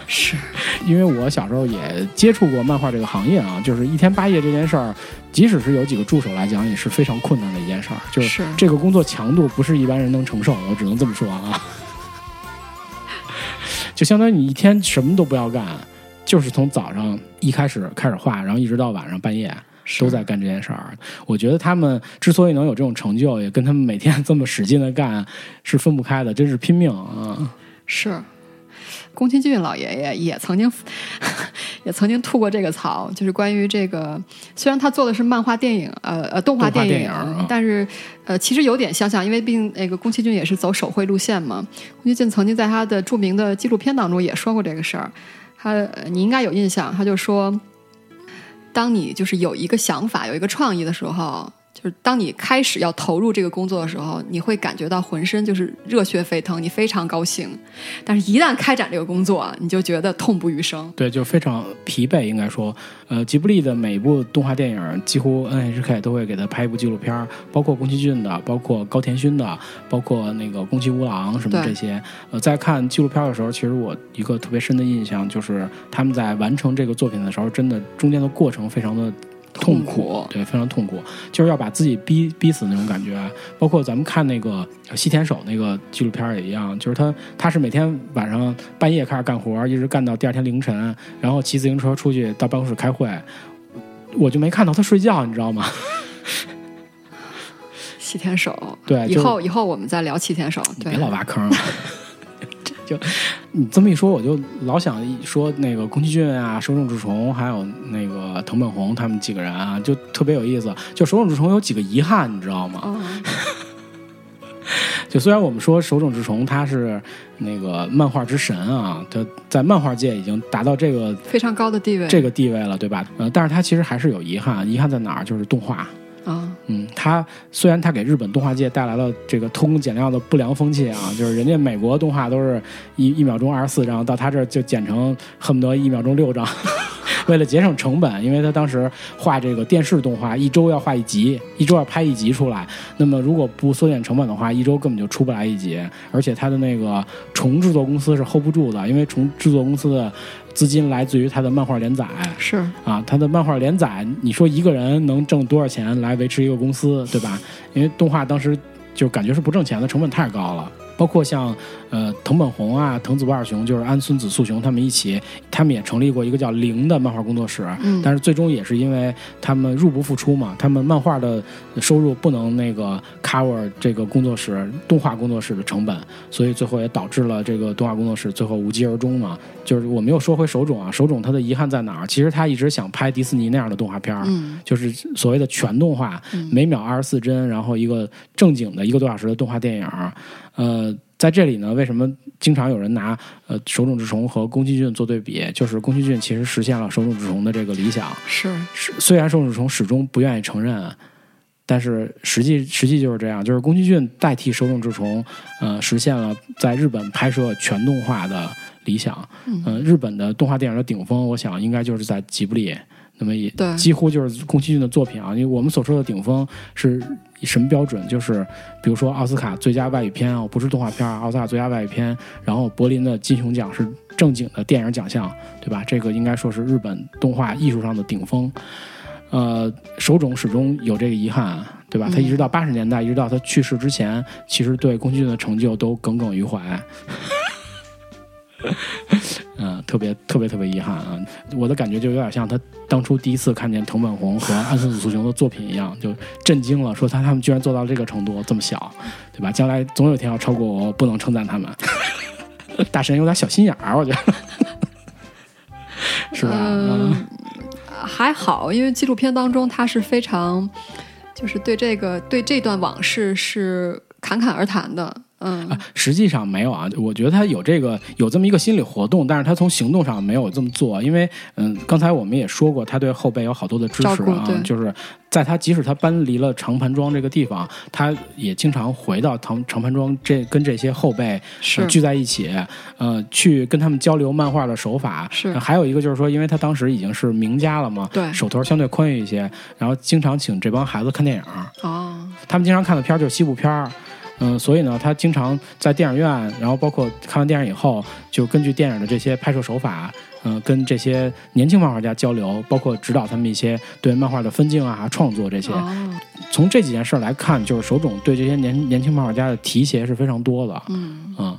是 因为我小时候也接触过漫画这个行业啊，就是一天八页这件事儿，即使是有几个助手来讲，也是非常困难的一件事儿。就是是这个工作强度不是一般人能承受的，我只能这么说啊。就相当于你一天什么都不要干，就是从早上一开始开始画，然后一直到晚上半夜都在干这件事儿。我觉得他们之所以能有这种成就，也跟他们每天这么使劲的干是分不开的，真是拼命啊！是。宫崎骏老爷爷也曾经 也曾经吐过这个槽，就是关于这个，虽然他做的是漫画电影，呃呃动画电影，电影但是呃其实有点相像，因为毕竟那个宫崎骏也是走手绘路线嘛。宫崎骏曾经在他的著名的纪录片当中也说过这个事儿，他呃你应该有印象，他就说，当你就是有一个想法、有一个创意的时候。就是当你开始要投入这个工作的时候，你会感觉到浑身就是热血沸腾，你非常高兴。但是，一旦开展这个工作，你就觉得痛不欲生。对，就非常疲惫，应该说，呃，吉卜力的每一部动画电影，几乎 NHK 都会给他拍一部纪录片儿，包括宫崎骏的，包括高田勋的，包括那个宫崎吾郎什么这些。呃，在看纪录片儿的时候，其实我一个特别深的印象就是他们在完成这个作品的时候，真的中间的过程非常的。痛痛苦对，非常痛苦，就是要把自己逼逼死那种感觉。包括咱们看那个西田守那个纪录片也一样，就是他他是每天晚上半夜开始干活，一直干到第二天凌晨，然后骑自行车出去到办公室开会，我就没看到他睡觉，你知道吗？西田手，对以后以后我们再聊齐天手。对别，老挖坑。就你这么一说，我就老想说那个宫崎骏啊、手冢治虫，还有那个藤本弘他们几个人啊，就特别有意思。就手冢治虫有几个遗憾，你知道吗？嗯，就虽然我们说手冢治虫他是那个漫画之神啊，他在漫画界已经达到这个非常高的地位。这个地位了，对吧？呃，但是他其实还是有遗憾，遗憾在哪儿？就是动画。啊，嗯，他虽然他给日本动画界带来了这个偷工减料的不良风气啊，就是人家美国动画都是一一秒钟二十四张，到他这儿就剪成恨不得一秒钟六张。为了节省成本，因为他当时画这个电视动画，一周要画一集，一周要拍一集出来。那么如果不缩减成本的话，一周根本就出不来一集。而且他的那个重制作公司是 hold 不住的，因为重制作公司的资金来自于他的漫画连载。是啊，他的漫画连载，你说一个人能挣多少钱来维持一个公司，对吧？因为动画当时就感觉是不挣钱的，成本太高了。包括像呃藤本弘啊、藤子不二雄，就是安孙子素雄他们一起，他们也成立过一个叫“零”的漫画工作室。嗯但是最终也是因为他们入不敷出嘛，他们漫画的收入不能那个 cover 这个工作室动画工作室的成本，所以最后也导致了这个动画工作室最后无疾而终嘛。就是我们又说回手冢啊，手冢他的遗憾在哪儿？其实他一直想拍迪士尼那样的动画片儿，嗯就是所谓的全动画，每秒二十四帧，然后一个正经的一个多小时的动画电影儿。呃，在这里呢，为什么经常有人拿呃手冢治虫和宫崎骏做对比？就是宫崎骏其实实现了手冢治虫的这个理想，是是虽然手冢治虫始终不愿意承认。但是实际实际就是这样，就是宫崎骏代替手冢治虫，呃，实现了在日本拍摄全动画的理想。嗯呃，日本的动画电影的顶峰，我想应该就是在吉卜力，那么也对几乎就是宫崎骏的作品啊。因为我们所说的顶峰是以什么标准？就是比如说奥斯卡最佳外语片啊，不是动画片啊，奥斯卡最佳外语片，然后柏林的金熊奖是正经的电影奖项，对吧？这个应该说是日本动画艺术上的顶峰。呃，手冢始终有这个遗憾，对吧？他一直到八十年代，一直到他去世之前，其实对宫崎骏的成就都耿耿于怀。嗯、特别特别特别遗憾啊！我的感觉就有点像他当初第一次看见藤本弘和安孙子素雄的作品一样，就震惊了，说他他们居然做到这个程度，这么小，对吧？将来总有一天要超过我，我不能称赞他们。大神有点小心眼儿，我觉得，是吧？还好，因为纪录片当中他是非常，就是对这个对这段往事是侃侃而谈的。嗯，啊，实际上没有啊，我觉得他有这个有这么一个心理活动，但是他从行动上没有这么做，因为嗯，刚才我们也说过，他对后辈有好多的支持啊就是在他即使他搬离了长盘庄这个地方，他也经常回到长长盘庄这跟这些后辈是呃聚在一起，呃，去跟他们交流漫画的手法。是呃还有一个就是说，因为他当时已经是名家了嘛，对手头相对宽裕一些，然后经常请这帮孩子看电影。哦，他们经常看的片儿就是西部片儿。嗯，所以呢，他经常在电影院，然后包括看完电影以后，就根据电影的这些拍摄手法，嗯、跟这些年轻漫画家交流，包括指导他们一些对漫画的分镜啊、创作这些。哦，从这几件事来看，就是手冢对这些年年轻漫画家的提携是非常多的。嗯，嗯，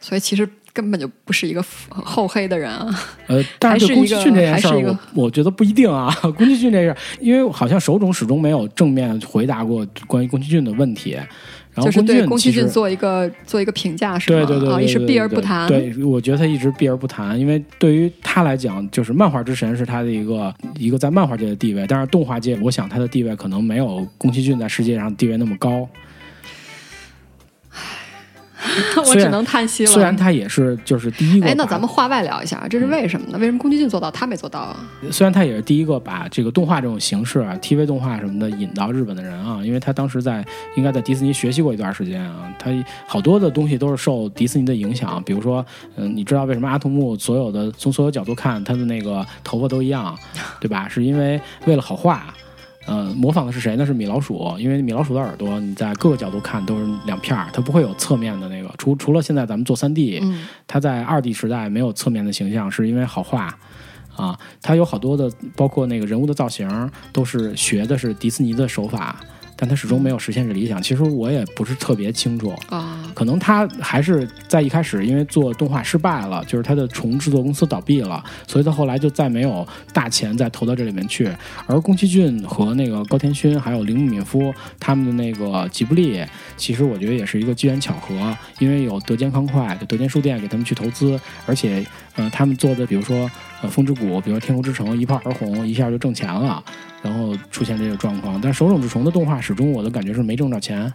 所以其实根本就不是一个厚黑的人啊。呃，但是对宫崎骏这件事儿，我觉得不一定啊。宫崎骏这事，因为好像手冢始终没有正面回答过关于宫崎骏的问题。然后就是对宫崎骏做一个做一个评价是吧？对对对一直避而不谈。对，对我觉得他一直避而不谈，因为对于他来讲，就是漫画之神是他的一个一个在漫画界的地位，但是动画界，我想他的地位可能没有宫崎骏在世界上地位那么高。我只能叹息了。虽然他也是就是第一个，哎，那咱们话外聊一下，这是为什么呢？为什么宫崎骏做到，他没做到啊？虽然他也是第一个把这个动画这种形式啊，TV 动画什么的引到日本的人啊，因为他当时在应该在迪士尼学习过一段时间啊，他好多的东西都是受迪士尼的影响，比如说，嗯，你知道为什么阿童木所有的从所有角度看他的那个头发都一样，对吧？是因为为了好画。呃，模仿的是谁呢？是米老鼠，因为米老鼠的耳朵你在各个角度看都是两片儿，它不会有侧面的那个。除除了现在咱们做三 D，、嗯它在二 D 时代没有侧面的形象，是因为好画啊。它有好多的，包括那个人物的造型，都是学的是迪士尼的手法，但他始终没有实现这理想。其实我也不是特别清楚，啊，可能他还是在一开始因为做动画失败了，就是他的重制作公司倒闭了，所以他后来就再没有大钱再投到这里面去。而宫崎骏和那个高田勋还有铃木敏夫他们的那个吉卜力，其实我觉得也是一个机缘巧合，因为有德间康快、德间书店给他们去投资，而且呃他们做的比如说呃风之谷，比如说天空之城一炮而红，一下就挣钱了。然后出现这个状况，但手冢治虫的动画始终我的感觉是没挣着钱，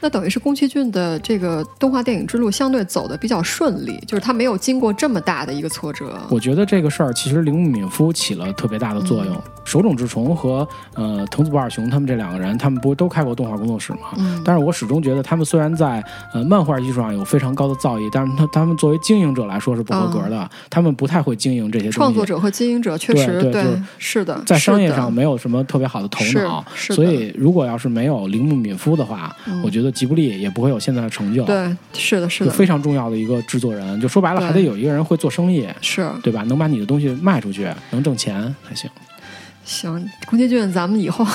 那等于是宫崎骏的这个动画电影之路相对走的比较顺利，就是他没有经过这么大的一个挫折。我觉得这个事儿其实铃木敏夫起了特别大的作用。手冢治虫和呃藤子不二雄他们这两个人，他们不是都开过动画工作室吗？嗯但是我始终觉得他们虽然在呃漫画艺术上有非常高的造诣，但是他他们作为经营者来说是不合格的，他们不太会经营这些。创作者和经营者确实对是是的，在商业上没有什么特别好的头脑，所以如果要是没有铃木敏夫的话，嗯我觉得吉卜力也不会有现在的成就。，对，是的，是的，非常重要的一个制作人，就说白了还得有一个人会做生意，是对吧？能把你的东西卖出去，能挣钱才行。行。宫崎骏，咱们以后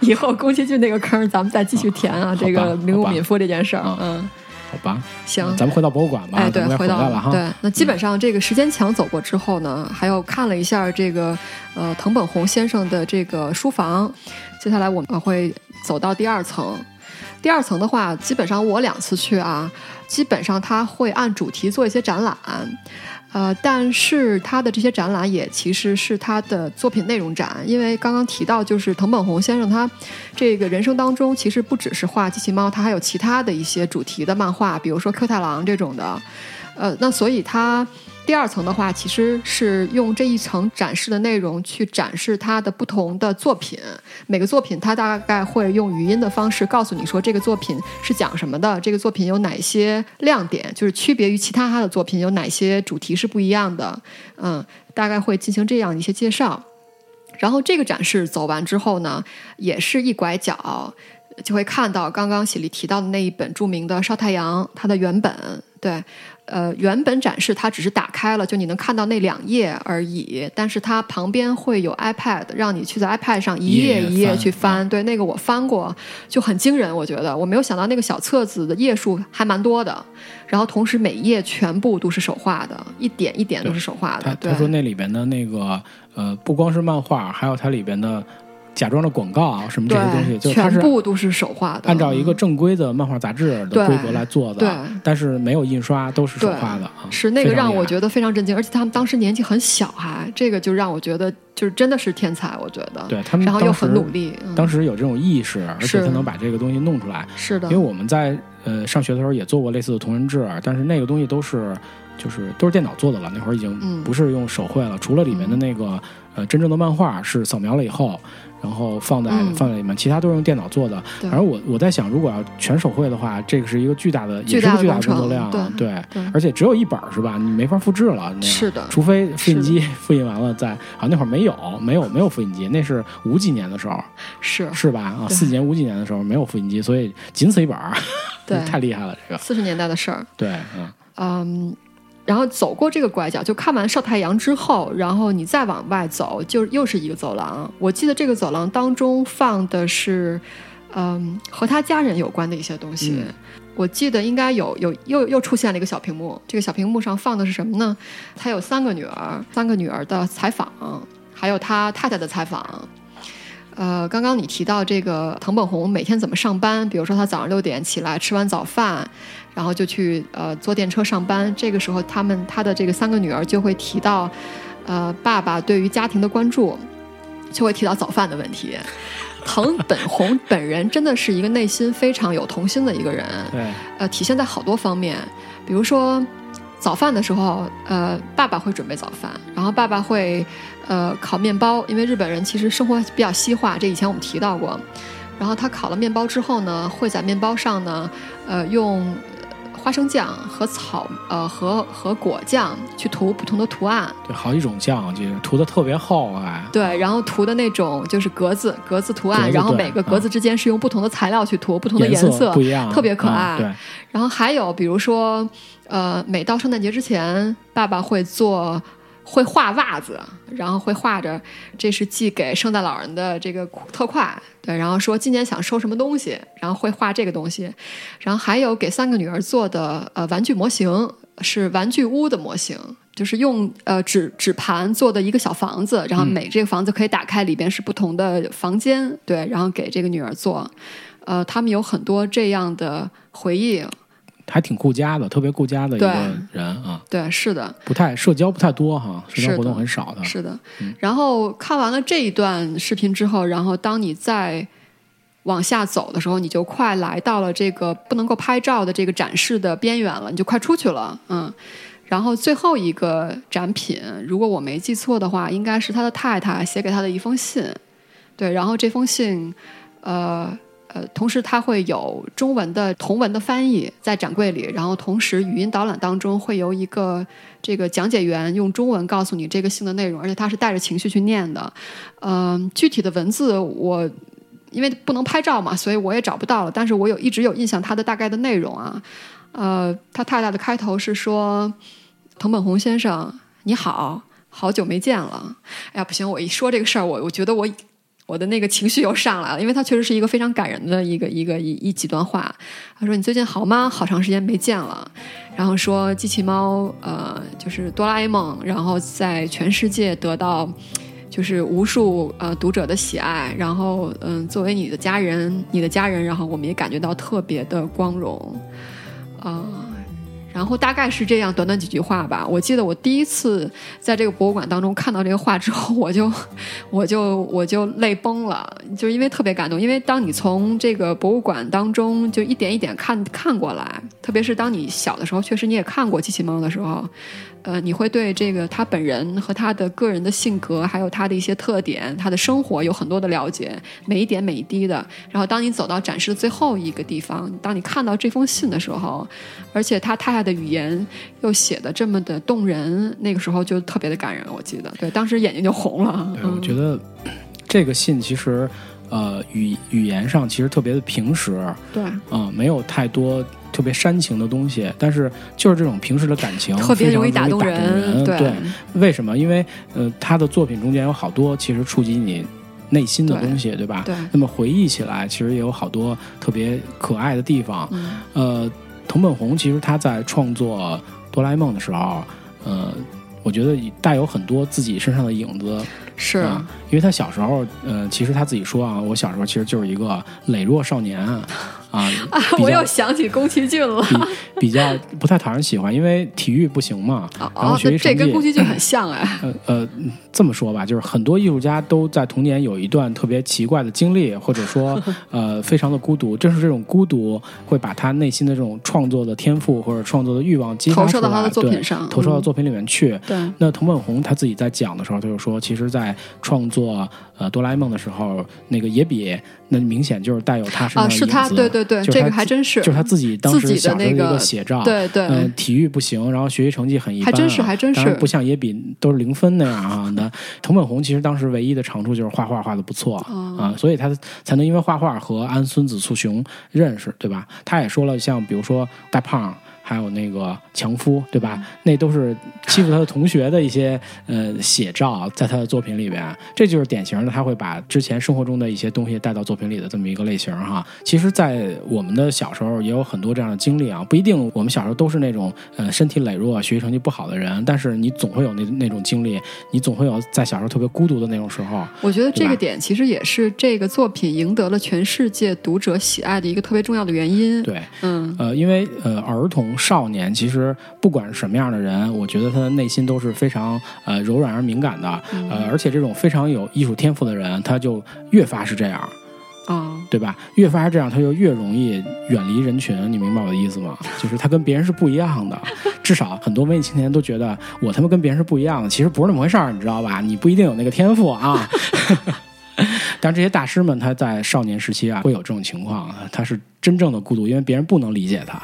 以后宫崎骏那个坑，咱们再继续填啊。好这个好吧铃木敏夫这件事儿啊，嗯，好吧，行。咱们回到博物馆吧，哎，对回到来了哈。对，那基本上这个时间墙走过之后呢，还有看了一下这个呃藤本弘先生的这个书房，接下来我们会走到第二层。第二层的话，基本上我两次去啊，基本上他会按主题做一些展览，呃，但是他的这些展览也其实是他的作品内容展，因为刚刚提到就是藤本弘先生他这个人生当中其实不只是画机器猫，他还有其他的一些主题的漫画，比如说 Q 太郎这种的，呃，那所以他第二层的话，其实是用这一层展示的内容去展示它的不同的作品。每个作品它大概会用语音的方式告诉你说这个作品是讲什么的，这个作品有哪些亮点，就是区别于其他他的作品有哪些主题是不一样的。嗯，大概会进行这样一些介绍。然后这个展示走完之后呢，也是一拐角。就会看到刚刚喜力提到的那一本著名的《烧太阳》，它的原本对，呃，原本展示它只是打开了，就你能看到那两页而已，但是它旁边会有 iPad，让你去在 iPad 上一页一页去翻。对，那个我翻过，就很惊人，我觉得我没有想到那个小册子的页数还蛮多的，然后同时每一页全部都是手画的，一点一点都是手画的。对他，说那里边的那个呃，不光是漫画，还有它里边的假装的广告啊什么这些东西，就全部都是手画的，按照一个正规的漫画杂志的规格来做的，对。但是没有印刷，都是手画的啊，是那个让我觉得非常震惊，而且他们当时年纪很小还，这个就让我觉得就是真的是天才，我觉得。对他们然后又很努力，嗯、当时有这种意识，而且他能把这个东西弄出来。是的。因为，我们在呃上学的时候也做过类似的同人志，但是那个东西都是就是都是电脑做的了，那会儿已经嗯。不是用手绘了，除了里面的那个呃真正的漫画是扫描了以后，然后放在、嗯。放在里面，其他都是用电脑做的。对。反正我我在想，如果要全手绘的话，这个是一个巨大的，也是个巨大的工作量啊，对而且只有一本儿是吧？你没法复制了，那样。是的。除非复印机复印完了再，好像那会儿没有，没有没有复印机，那是五几年的时候，是。是吧？啊，四几年五几年的时候没有复印机，所以仅此一本儿，对。太厉害了，这个。四十年代的事儿。对，嗯。嗯，然后走过这个拐角，就看完少太阳之后，然后你再往外走，就又是一个走廊。我记得这个走廊当中放的是，嗯，和他家人有关的一些东西。嗯我记得应该有有又又出现了一个小屏幕，这个小屏幕上放的是什么呢？他有三个女儿，三个女儿的采访，还有他太太的采访。呃，刚刚你提到这个藤本弘每天怎么上班，比如说他早上六点起来吃完早饭，然后就去呃坐电车上班。这个时候，他们他的这个三个女儿就会提到，呃，爸爸对于家庭的关注，就会提到早饭的问题。藤本弘本人真的是一个内心非常有童心的一个人，对，呃，体现在好多方面，比如说早饭的时候，呃，爸爸会准备早饭，然后爸爸会呃烤面包，因为日本人其实生活比较西化，这以前我们提到过。然后他烤了面包之后呢，会在面包上呢，呃，用花生酱和草呃和和果酱去涂不同的图案，对，好几种酱，就是涂的特别厚，哎对，然后涂的那种就是格子格子图案，然后每个格子之间是用不同的材料去涂，不同的颜色不一样，特别可爱。嗯对，然后还有比如说，呃，每到圣诞节之前，爸爸会做会画袜子，然后会画着这是寄给圣诞老人的这个特快，对，然后说今年想收什么东西，然后会画这个东西，然后还有给三个女儿做的呃玩具模型，是玩具屋的模型。就是用呃纸纸盘做的一个小房子，然后每这个房子可以打开，里边是不同的房间，对，然后给这个女儿做，呃，他们有很多这样的回忆，还挺顾家的，特别顾家的一个人啊，对，是的，不太社交不太多哈，社交活动很少的，是的。然后看完了这一段视频之后，然后当你再往下走的时候，你就快来到了这个不能够拍照的这个展示的边缘了，你就快出去了，嗯。然后最后一个展品，如果我没记错的话，应该是他的太太写给他的一封信。对，然后这封信，呃呃，同时它会有中文的同文的翻译在展柜里，然后同时语音导览当中会有一个这个讲解员用中文告诉你这个信的内容，而且他是带着情绪去念的。嗯、具体的文字我。因为不能拍照嘛，所以我也找不到了。但是我有一直有印象它的大概的内容啊。呃，他太太的开头是说：“藤本弘先生，你好，好久没见了。”哎呀，不行，我一说这个事儿，我我觉得我我的那个情绪又上来了，因为它确实是一个非常感人的一个一个一一几段话。他说：“你最近好吗？好长时间没见了。”然后说机器猫，呃，就是哆啦 A 梦，然后在全世界得到就是无数呃读者的喜爱，然后嗯，作为你的家人，你的家人，然后我们也感觉到特别的光荣，啊、然后大概是这样，短短几句话吧。我记得我第一次在这个博物馆当中看到这个画之后，我就 我就我就泪崩了，就因为特别感动。因为当你从这个博物馆当中就一点一点看看过来，特别是当你小的时候，确实你也看过机器猫的时候，呃，你会对这个他本人和他的个人的性格，还有他的一些特点、他的生活有很多的了解，每一点每一滴的。然后，当你走到展示的最后一个地方，当你看到这封信的时候，而且他太太的语言又写的这么的动人，那个时候就特别的感人。我记得，对，当时眼睛就红了。对，嗯我觉得这个信其实呃语语言上其实特别的平实，对，嗯、没有太多特别煽情的东西，但是就是这种平时的感情特别容容易打动动人。对对，为什么？因为呃，他的作品中间有好多其实触及你内心的东西，对吧？对那么回忆起来，其实也有好多特别可爱的地方。嗯呃，藤本弘其实他在创作哆啦 A 梦的时候，呃，我觉得带有很多自己身上的影子。是，啊，因为他小时候，呃，其实他自己说啊，我小时候其实就是一个羸弱少年，啊，我又想起宫崎骏了。比比较不太讨人喜欢，因为体育不行嘛，然后哦，那这学习成绩跟宫崎骏很像哎。呃呃，这么说吧，就是很多艺术家都在童年有一段特别奇怪的经历，或者说 呃非常的孤独。正是这种孤独会把他内心的这种创作的天赋或者创作的欲望激发出来，投射到他的作品对上嗯投射到作品里面去。对，那藤本弘他自己在讲的时候，他就说，其实，在创作呃哆啦 A 梦的时候，那个野比，那明显就是带有他身上啊，的是他，对对对，这个还真是，就是他自己当时小时候的一个个写照。对对嗯、体育不行，然后学习成绩很一般、啊，还真是还真是不像野比都是零分那样啊。那藤本弘其实当时唯一的长处就是画画画的不错、哦啊，所以他才能因为画画和安孙子素雄认识，对吧？他也说了，像比如说大胖。还有那个强夫，对吧？那都是欺负他的同学的一些呃写照，在他的作品里边，这就是典型的他会把之前生活中的一些东西带到作品里的这么一个类型哈。其实，在我们的小时候也有很多这样的经历啊，不一定我们小时候都是那种呃身体羸弱、学习成绩不好的人，但是你总会有那那种经历，你总会有在小时候特别孤独的那种时候。我觉得这个点其实也是这个作品赢得了全世界读者喜爱的一个特别重要的原因。对，嗯，呃，因为呃，儿童、少年其实不管是什么样的人，我觉得他的内心都是非常呃柔软而敏感的，嗯呃，而且这种非常有艺术天赋的人，他就越发是这样，啊，对吧？越发是这样，他就越容易远离人群。你明白我的意思吗？就是他跟别人是不一样的，至少很多文艺青年都觉得我他妈跟别人是不一样的，其实不是那么回事儿，你知道吧？你不一定有那个天赋啊。但这些大师们，他在少年时期啊，会有这种情况，他是真正的孤独，因为别人不能理解他。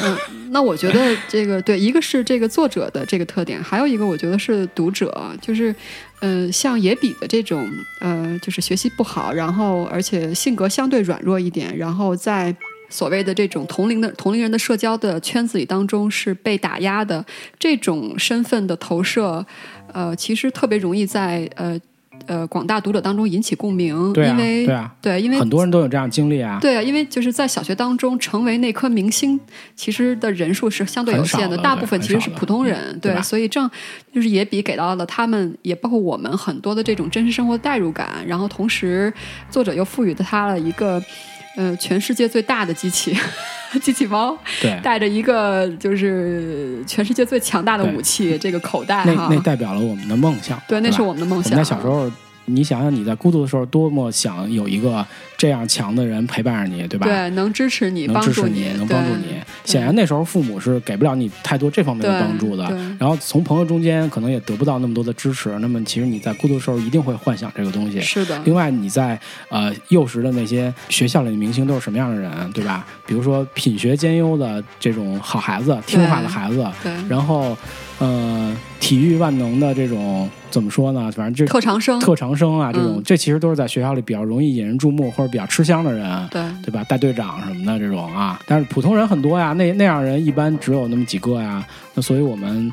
嗯，那我觉得这个对，一个是这个作者的这个特点，还有一个我觉得是读者，就是，呃，像野比的这种，呃，就是学习不好，然后而且性格相对软弱一点，然后在所谓的这种同龄的同龄人的社交的圈子里当中是被打压的这种身份的投射，呃，其实特别容易在呃呃广大读者当中引起共鸣，对啊因为对啊对，因为很多人都有这样经历啊。对啊，因为就是在小学当中成为那颗明星，其实的人数是相对有限的大部分其实是普通人嗯，对吧所以正就是也比给到了他们，也包括我们很多的这种真实生活的代入感，然后同时作者又赋予了他了一个。呃，全世界最大的机器，机器猫，对，带着一个就是全世界最强大的武器，这个口袋那哈，那代表了我们的梦想。对，那是我们的梦我想。们在小时候，你想想你在孤独的时候，多么想有一个这样强的人陪伴着你，对吧？对，能支持你，能帮助支持你，能帮助你。显然那时候父母是给不了你太多这方面的帮助的，然后从朋友中间可能也得不到那么多的支持。那么其实你在孤独的时候一定会幻想这个东西。是的，另外，你在呃幼时的那些学校里的明星都是什么样的人，对吧？比如说品学兼优的这种好孩子、听话的孩子，对然后呃体育万能的这种怎么说呢？反正这特长生，特长生啊，这种、嗯这其实都是在学校里比较容易引人注目或者比较吃香的人。对。对吧？带队长什么的这种啊，但是普通人很多呀，那那样人一般只有那么几个呀。那所以我们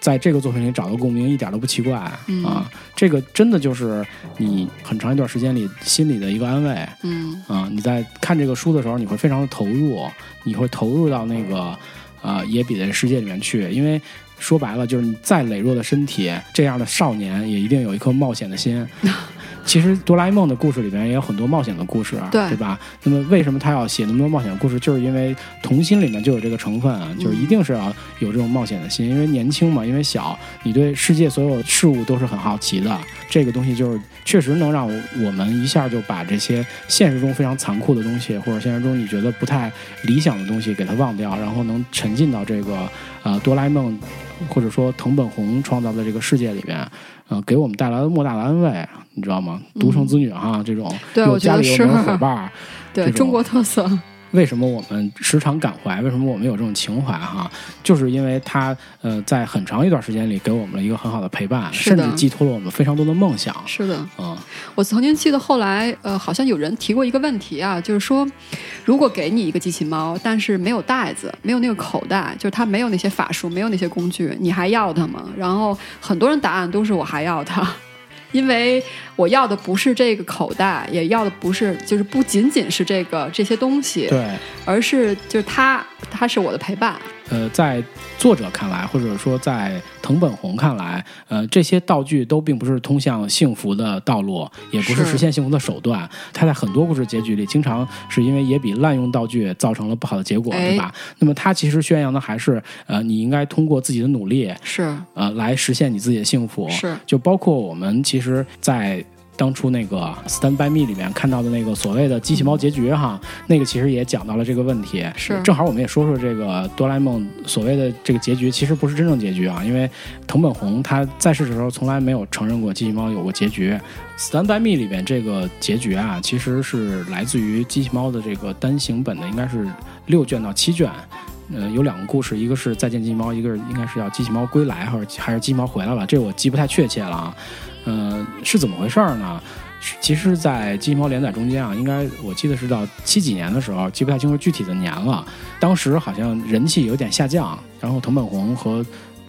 在这个作品里找到共鸣，一点都不奇怪、嗯啊。这个真的就是你很长一段时间里心里的一个安慰嗯，啊。你在看这个书的时候，你会非常的投入，你会投入到那个呃野比的世界里面去，因为。说白了，就是你再羸弱的身体，这样的少年也一定有一颗冒险的心。其实哆啦 A 梦的故事里面也有很多冒险的故事啊，对吧？那么为什么他要写那么多冒险故事？就是因为童心里面就有这个成分啊，就是一定是要有这种冒险的心，因为年轻嘛，因为小，你对世界所有事物都是很好奇的。这个东西就是确实能让我们一下就把这些现实中非常残酷的东西，或者现实中你觉得不太理想的东西给它忘掉，然后能沉浸到这个呃哆啦 A 梦或者说藤本弘创造的这个世界里边。呃，给我们带来了莫大的安慰，你知道吗？独生子女哈，这种嗯对有我觉得是。对中国特色，为什么我们时常感怀？为什么我们有这种情怀？哈，就是因为它呃，在很长一段时间里给我们了一个很好的陪伴，甚至寄托了我们非常多的梦想。是的。嗯，我曾经记得后来，呃，好像有人提过一个问题啊，就是说，如果给你一个机器猫，但是没有袋子，没有那个口袋，就是它没有那些法术，没有那些工具，你还要它吗？然后很多人答案都是我还要它。因为我要的不是这个口袋，也要的不是就是不仅仅是这个这些东西，对，而是就是他他是我的陪伴。呃，在作者看来，或者说在藤本弘看来，呃，这些道具都并不是通向幸福的道路，也不是是实现幸福的手段。他在很多故事结局里，经常是因为也比滥用道具造成了不好的结果，哎对吧？那么他其实宣扬的还是，呃，你应该通过自己的努力，是呃，来实现你自己的幸福。是就包括我们其实，在当初那个《Stand by Me》里面看到的那个所谓的机器猫结局哈，那个其实也讲到了这个问题。是正好我们也说说这个哆啦 A 梦所谓的这个结局，其实不是真正结局啊，因为藤本弘他在世的时候从来没有承认过机器猫有过结局。《Stand by Me》里边这个结局啊，其实是来自于机器猫的这个单行本的，应该是六卷到七卷。呃，有两个故事，一个是再见机器猫，一个是应该是要机器猫归来，或者还是机器猫回来了，这我记不太确切了啊。呃，是怎么回事儿呢？其实，在机器猫连载中间啊，应该我记得是到七几年的时候，记不太清楚具体的年了。当时好像人气有点下降，然后藤本弘和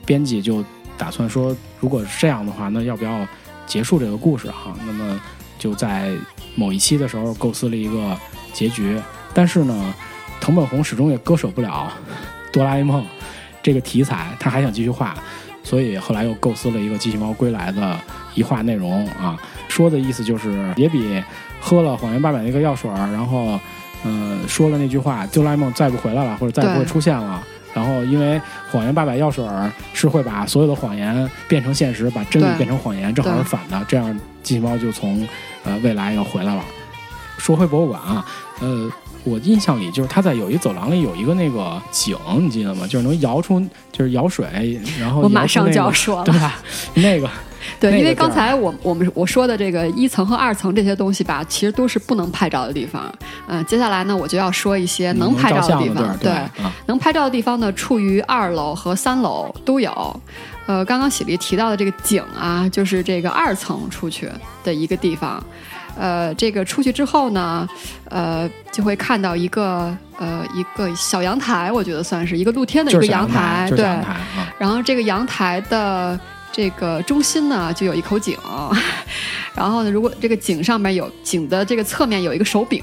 编辑就打算说，如果是这样的话，那要不要结束这个故事哈？那么就在某一期的时候构思了一个结局，但是呢，藤本弘始终也割舍不了哆啦 A 梦这个题材，他还想继续画，所以后来又构思了一个机器猫归来的一话内容啊，说的意思就是也比喝了谎言八百那个药水儿，然后呃说了那句话，哆啦 A 梦再不回来了，或者再不会出现了。然后，因为谎言八百药水儿是会把所有的谎言变成现实，把真理变成谎言，正好是反的。这样，机器猫就从呃未来又回来了。说回博物馆啊，呃，我印象里就是它在有一走廊里有一个那个井，你记得吗？就是能摇出，就是摇水，然后我马上那个就要说了 对吧？那个对，因为刚才我我们我说的这个一层和二层这些东西吧，其实都是不能拍照的地方。嗯、接下来呢，我就要说一些能拍照的地方。对啊，能拍照的地方呢，处于二楼和三楼都有。呃，刚刚喜力提到的这个景啊，就是这个二层出去的一个地方。呃，这个出去之后呢，呃，就会看到一个呃一个小阳台，我觉得算是一个露天的一个就是阳台，对。然后这个阳台的这个中心呢，就有一口井。然后呢，如果这个井上面有井的这个侧面有一个手柄，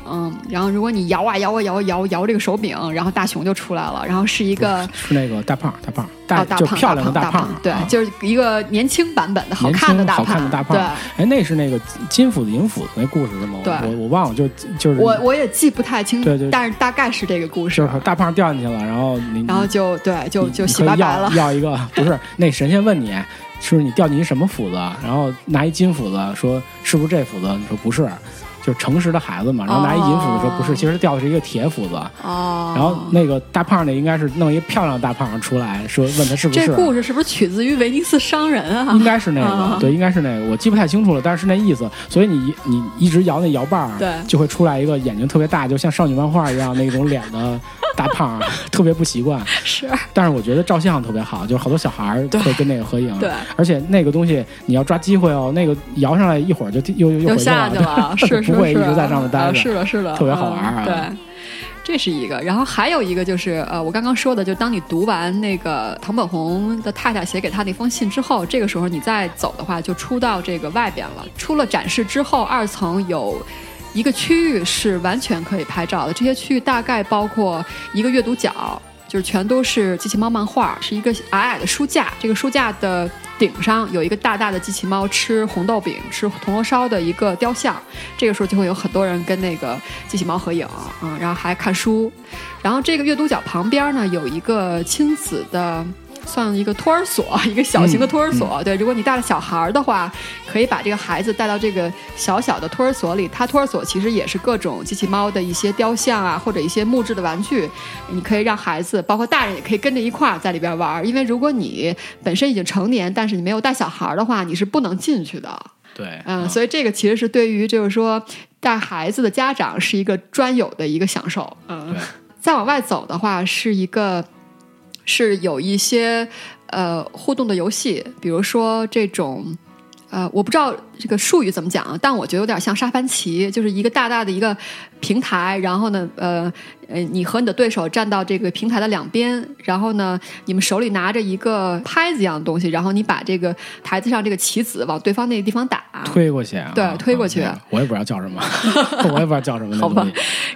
然后如果你摇啊摇啊摇啊摇摇这个手柄，然后大熊就出来了，然后是一个是那个大胖，大胖，大大胖就漂亮的大胖，对，啊就是一个年轻版本的好看的大胖好看的大胖。对。哎，那是那个金斧子银斧子那故事是吗？对我我忘了，就就是我我也记不太清，对对但是大概是这个故事就。是大胖掉进去了，然后你然后就对，就就洗白白了要。要一个不是那神仙问你，是不是你掉进一什么斧子？然后拿一金斧子说是不是这斧子？你说不是，就是诚实的孩子嘛。然后拿一银斧子说不是，哦其实掉的是一个铁斧子。哦，然后那个大胖那应该是弄一漂亮的大胖出来说问他是不是这。故事是不是取自于威尼斯商人啊？应该是那个，啊对，应该是那个，我记不太清楚了，但是是那意思。所以你你一直摇那摇把儿，对就会出来一个眼睛特别大，就像少女漫画一样那种脸的大胖儿，特别不习惯。是，但是我觉得照相特别好，就是好多小孩儿会跟那个合影。对，而且那个东西你要抓机会哦，那个摇上来一会儿就又又又回去了，是是是，不会一直在上面待着。啊是的，是的，特别好玩啊嗯对。这是一个，然后还有一个就是，呃，我刚刚说的，就当你读完那个唐本红的太太写给他那封信之后，这个时候你再走的话，就出到这个外边了。出了展示之后，二层有一个区域是完全可以拍照的，这些区域大概包括一个阅读角，就是全都是机器猫漫画，是一个矮矮的书架，这个书架的顶上有一个大大的机器猫吃红豆饼、吃铜锣烧的一个雕像。这个时候就会有很多人跟那个机器猫合影，嗯，然后还看书。然后这个阅读角旁边呢有一个亲子的。算一个托儿所，一个小型的托儿所。对，如果你带了小孩儿的话，可以把这个孩子带到这个小小的托儿所里。它托儿所其实也是各种机器猫的一些雕像啊，或者一些木质的玩具，你可以让孩子，包括大人也可以跟着一块儿在里边玩儿。因为如果你本身已经成年，但是你没有带小孩儿的话，你是不能进去的。对，嗯，所以这个其实是对于就是说带孩子的家长是一个专有的一个享受。嗯，再往外走的话是一个是有一些呃互动的游戏，比如说这种呃，我不知道这个术语怎么讲啊，但我觉得有点像沙盘棋，就是一个大大的一个平台，然后呢，呃呃，你和你的对手站到这个平台的两边，然后呢，你们手里拿着一个拍子一样的东西，然后你把这个台子上这个棋子往对方那个地方打，推过去啊，对推过去啊我也不知道叫什么，我也不知道叫什么好吧。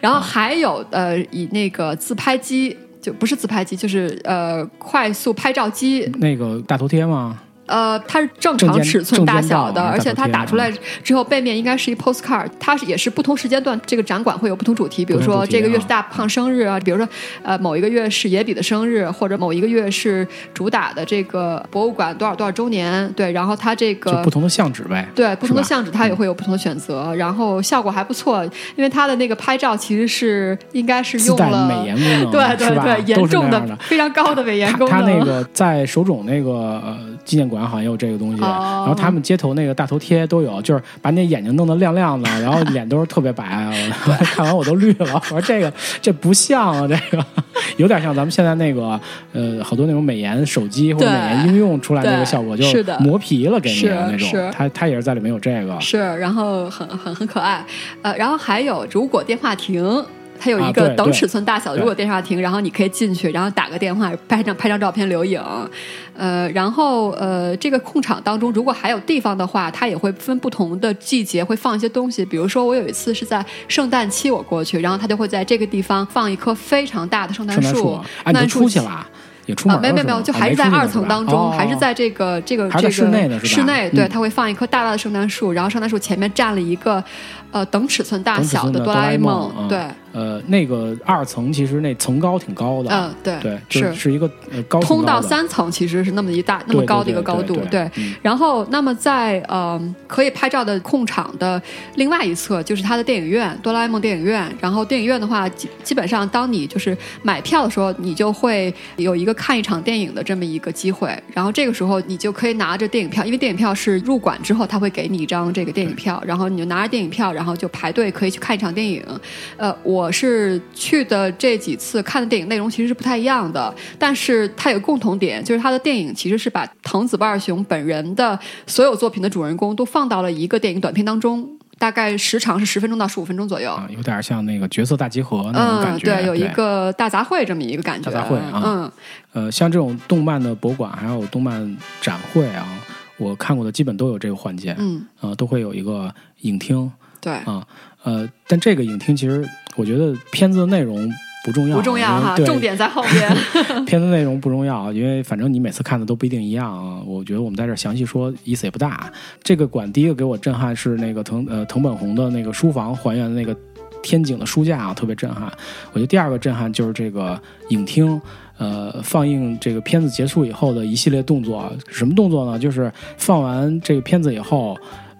然后还有呃，以那个自拍机。就不是自拍机，就是呃快速拍照机，那个大头贴吗？呃，它是正常尺寸大小的，而且它打出来之后，背面应该是一 postcard。它是也是不同时间段，这个展馆会有不同主题，比如说这个月是大胖生日啊，比如说呃某一个月是野比的生日，或者某一个月是主打的这个博物馆多少多少周年。对，然后它这个就不同的相纸呗。对不同的相纸，它也会有不同的选择，然后效果还不错，因为它的那个拍照其实是应该是用了美颜功能，对 对对，严重的。非常高的美颜功能。他他那个在手冢那个呃纪念馆好像也有这个东西，哦然后他们街头那个大头贴都有，就是把你眼睛弄得亮亮的，然后脸都是特别白，我看完我都绿了。我说这个这不像啊，这个 有点像咱们现在那个呃好多那种美颜手机或者美颜应用出来那个效果，就是磨皮了给你的那种。他他也是在里面有这个，是，然后很很很可爱，呃，然后还有如果电话亭。它有一个等尺寸大小如果电话亭，然后你可以进去，然后打个电话，拍张拍张照片留影，呃，然后呃，这个控场当中，如果还有地方的话，它也会分不同的季节会放一些东西。比如说，我有一次是在圣诞期我过去，然后它就会在这个地方放一棵非常大的圣诞圣诞树？出去了，也出门啊，没没没有，就还是在二层当中，哦。还是在这个这个这个室内的是吧？室内，对，嗯。它会放一棵大大的圣诞树，然后圣诞树前面站了一个呃等尺寸大小的哆啦 A 梦对，呃，那个二层其实那层高挺高的，嗯对对，就是是一个呃高挺通到三层其实是那么一大那么高的一个高度，对然后，那么在呃可以拍照的控场的另外一侧，就是它的电影院，哆啦 A 梦电影院。然后电影院的话，基基本上当你就是买票的时候，你就会有一个看一场电影的这么一个机会。然后这个时候，你就可以拿着电影票，因为电影票是入馆之后他会给你一张这个电影票，然后你就拿着电影票，然后就排队可以去看一场电影。呃，我是去的这几次看的电影内容其实是不太一样的，但是它有共同点，就是它的电影其实是把藤子不二雄本人的所有作品的主人公都放到了一个电影短片当中，大概时长是十分钟到十五分钟左右。啊，有点像那个角色大集合那种感嗯，觉，对，有一个大杂烩这么一个感觉。大杂烩啊。嗯，呃，像这种动漫的博物馆还有动漫展会啊，我看过的基本都有这个环节，嗯，呃，都会有一个影厅。对，啊，呃，但这个影厅其实我觉得片子的内容不重要，不重要哈，重点在后边。片子内容不重要，因为反正你每次看的都不一定一样啊。我觉得我们在这儿详细说意思也不大。这个馆第一个给我震撼是那个藤呃藤本弘的那个书房还原的那个天井的书架啊，特别震撼。我觉得第二个震撼就是这个影厅。呃，放映这个片子结束以后的一系列动作，什么动作呢？就是放完这个片子以后，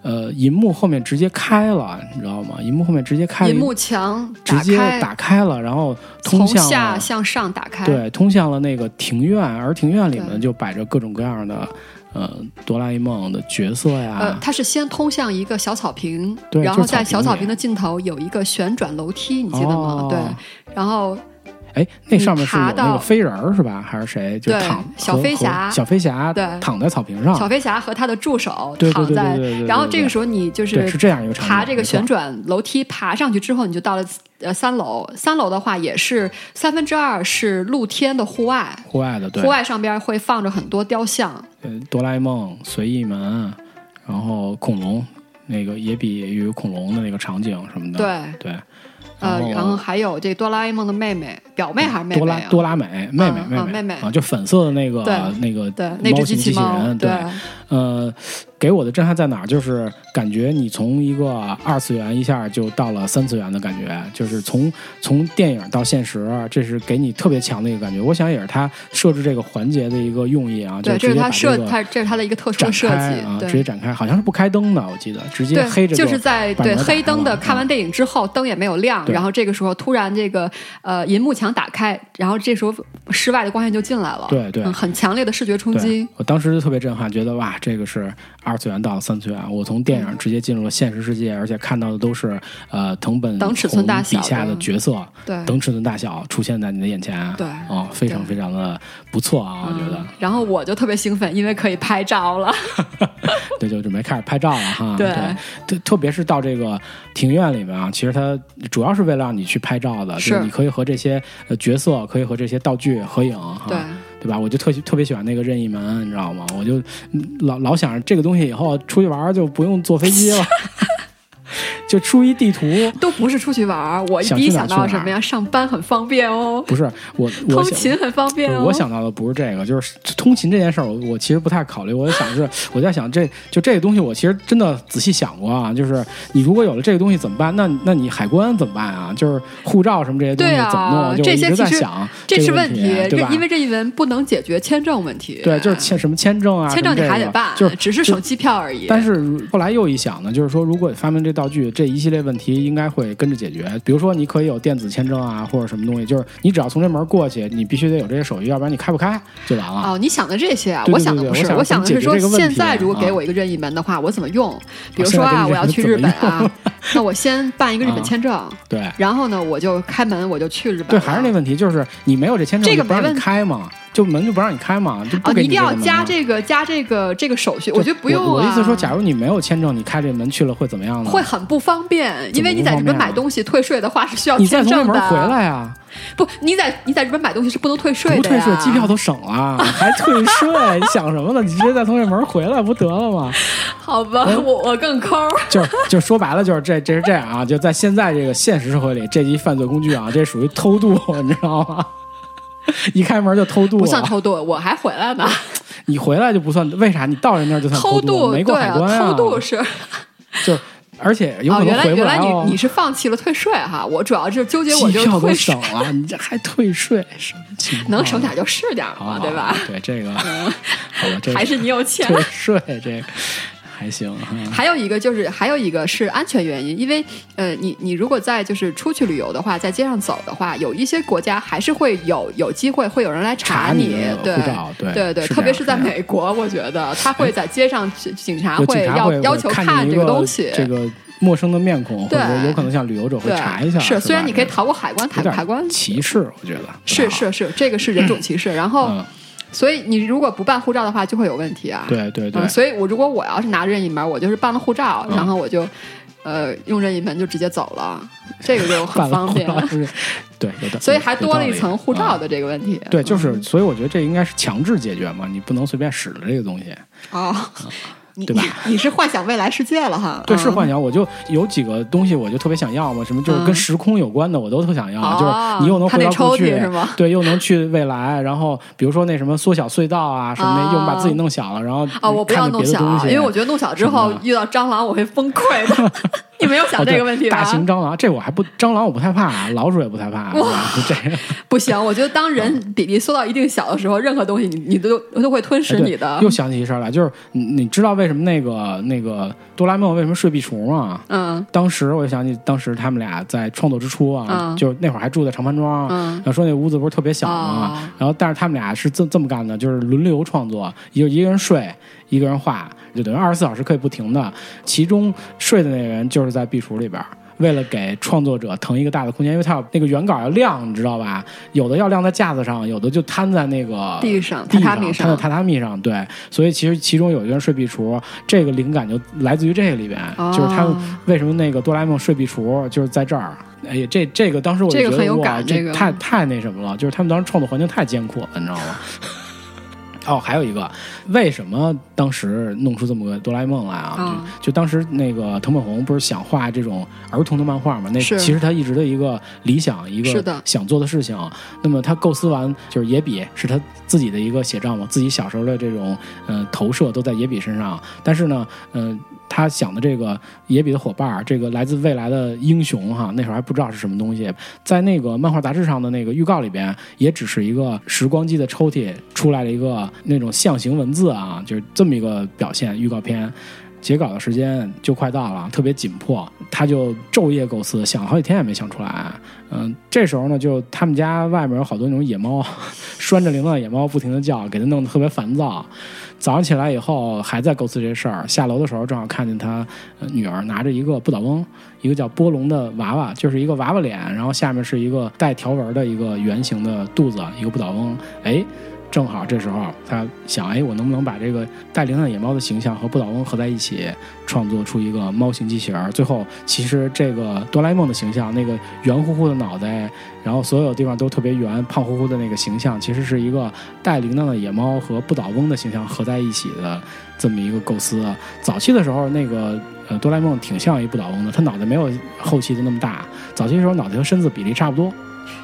呃，银幕后面直接开了，你知道吗？银幕后面直接开了一，银幕墙直接打开，了，然后通从下向上打开。对，通向了那个庭院，而庭院里面就摆着各种各样的呃哆啦 A 梦的角色呀，呃，它是先通向一个小草坪，对然后在小草坪的尽头有一个旋转楼梯，你记得吗？哦对，然后哎，那上面是有那个飞人儿是吧？还是谁？就对躺小飞侠小飞侠对躺在草坪上，小飞侠和他的助手躺在然后这个时候你就是是这样一个场景爬这个旋转楼梯爬上去之后，你就到了呃三楼。三楼的话也是三分之二是露天的户外，户外的，对，户外上边会放着很多雕像，呃哆啦 A 梦、随意门，然后恐龙那个野比与恐龙的那个场景什么的，对，对，呃，然后后还有这哆啦 A 梦的妹妹、表妹还是妹妹啊？哆啦哆啦美妹妹妹嗯妹妹啊，就粉色的那个那个对，那只猫型机器人，对，呃，给我的震撼在哪儿？就是感觉你从一个二次元一下就到了三次元的感觉，就是从从电影到现实，这是给你特别强的一个感觉。我想也是他设置这个环节的一个用意啊，就对，这是他设这个他这是他的一个特殊设计啊，直接。展开，好像是不开灯的，我记得直接黑，着就是在对黑灯的看完电影之后，灯也没有亮，然后这个时候突然这个呃银幕墙打开，然后这时候室外的光线就进来了，对对嗯很强烈的视觉冲击，，我当时就特别震撼，觉得哇，这个是二次元到了三次元，我从电影直接进入了现实世界，而且看到的都是呃藤本等尺寸大小笔下的的角色，对等尺寸大小出现在你的眼前，对哦，非常非常的不错啊，我觉得嗯，然后我就特别兴奋，因为可以拍照了。对，就准备开始拍照了哈。对特特别是到这个庭院里面啊，其实它主要是为了让你去拍照的，就是是你可以和这些呃角色，可以和这些道具合影哈。对对吧？我就特特别喜欢那个任意门，你知道吗？我就嗯老老想着这个东西以后出去玩就不用坐飞机了，就出一地图。都不是出去玩儿，我第一想到什么呀？上班很方便哦，不是我，我通勤很方便哦。我想到的不是这个，就是通勤这件事儿，我我其实不太考虑。我在想是，我在想这就这个东西，我其实真的仔细想过啊，就是你如果有了这个东西怎么办？那那你海关怎么办啊？就是护照什么这些东西怎么弄？这一直在些其实想这是问题，对吧？因为这一文不能解决签证问题。对，就是签什么签证啊，签证你还得办，就是只是省机票而已。但是后来又一想呢，就是说，如果发明这道具，这一系列问题应该会跟着解决。比如说，你可以有电子签证啊，或者什么东西，就是你只要从这门过去，你必须得有这些手续，要不然你开不开就完了。哦，你想的这些啊？对对我想的不是，我想想的是说，现在如果给啊我一个任意门的话，我怎么用？比如说啊，我要去日本啊，那我先办一个日本啊签证，对然后呢，我就开门，我就去日本。对，还是那问题，就是你没有这签证，这个就不让你没问开嘛，就门就不让你开嘛，就不哦，给你一定要加这个加这个这个手续，我觉得不用啊。我我的意思说，假如你没有签证，你开这门去了会怎么样呢？会很不方便，因为你在日本买东西退税的话是需要你再从那签证的。门回来啊、不，你在你在日本买东西是不能退税的不退税，机票都省了，还退税？你想什么呢？你直接再从这门回来不得了吗？好吧，哎我我更抠。就是就说白了，就是这这是这样啊，就在现在这个现实社会里，这级犯罪工具啊，这属于偷渡，你知道吗？一开门就偷渡，不算偷渡，我还回来呢。你回来就不算，为啥？你到人那儿就算偷渡，没过对海关啊，偷渡是 就而且有哦，可能原来原来。你你是放弃了退税哈，我主要是纠结我就退税省，了，你这还退税，什么情况？能省点就是点好，嘛，对吧？对这个，好吧，这还是你有钱。退税这个还行哈。还有一个就是，还有一个是安全原因，因为呃，你你如果在就是出去旅游的话，在街上走的话，有一些国家还是会有有机会会有人来你查你对对对对，特别是在美国，我觉得他会在街上警警察会要要求看这个东西，这个陌生的面孔，或对者有可能像旅游者会查一下。是，虽然你可以逃过海关，海海关歧视，我觉得是是是，这个是人种歧视，然后。嗯，所以你如果不办护照的话，就会有问题啊。对对对。嗯，所以我如果我要是拿任意门，我就是办了护照，嗯。然后我就呃用任意门就直接走了，这个就很方便。对，所以还多了一层护照啊的这个问题。对，就是，嗯。所以我觉得这应该是强制解决嘛，你不能随便使了这个东西。哦，你对吧你你是幻想未来世界了哈？对，嗯是幻想，我就有几个东西我就特别想要嘛，什么就是跟嗯时空有关的，我都特想要，哦就是你又能回到过去屉是吗，对，又能去未来，然后比如说那什么缩小隧道啊什么又把自己弄小了，然后哦，我不要弄小因为我觉得弄小之后遇到蟑螂我会崩溃的。你没有想这个问题吧？大型蟑螂，这我还不蟑螂我不太怕，老鼠也不太怕，这样。不行，我觉得当人比例缩到一定小的时候，任何东西你你都都会吞噬你的。又想起一事儿来，就是你你知道为什么那个那个哆啦 A 梦为什么睡壁橱吗？嗯当时我就想起，当时他们俩在创作之初啊，嗯就那会儿还住在长盘庄，嗯然后说那屋子不是特别小吗？哦然后但是他们俩是这这么干的，就是轮流创作，一个一个人睡，一个人画，就等于二十四小时可以不停的。其中睡的那个人就是在壁橱里边。为了给创作者腾一个大的空间，因为他要那个原稿要晾，你知道吧？有的要晾在架子上，有的就摊在那个地上榻榻米上摊在榻榻米上。对，所以其实其中有一个人睡壁橱，这个灵感就来自于这个里边，就是他们为什么那个哆啦 A 梦睡壁橱就是在这儿。哎呀，这这个当时我就觉得这个很有哇，这个太太那什么了，就是他们当时创作环境太艰苦了，你知道吗？哦，还有一个，为什么当时弄出这么个哆啦 A 梦来啊？嗯就就当时那个藤本弘不是想画这种儿童的漫画嘛？那其实他一直的一个理想，一个想做的事情。那么他构思完，就是野比是他自己的一个写照嘛，自己小时候的这种嗯、呃投射都在野比身上。但是呢，嗯、他想的这个野比的伙伴，这个来自未来的英雄哈，那会儿还不知道是什么东西，在那个漫画杂志上的那个预告里边，也只是一个时光机的抽屉出来了一个那种象形文字啊，就是这么一个表现预告片。截稿的时间就快到了，特别紧迫，他就昼夜构思，想了好几天也没想出来。嗯，这时候呢，就他们家外面有好多那种野猫，拴着铃铛的野猫不停的叫，给他弄得特别烦躁。早上起来以后还在构思这事儿，下楼的时候正好看见他、女儿拿着一个不倒翁，一个叫波龙的娃娃，就是一个娃娃脸，然后下面是一个带条纹的一个圆形的肚子，一个不倒翁。哎，正好这时候他想，哎，我能不能把这个带铃铛野猫的形象和不倒翁合在一起，创作出一个猫型机器人？最后，其实这个哆啦 A 梦的形象，那个圆乎乎的脑袋，然后所有地方都特别圆，胖乎乎的那个形象，其实是一个带铃铛的野猫和不倒翁的形象合在一起的这么一个构思。早期的时候，那个呃哆啦 A 梦挺像一不倒翁的，他脑袋没有后期的那么大，早期的时候脑袋和身子比例差不多。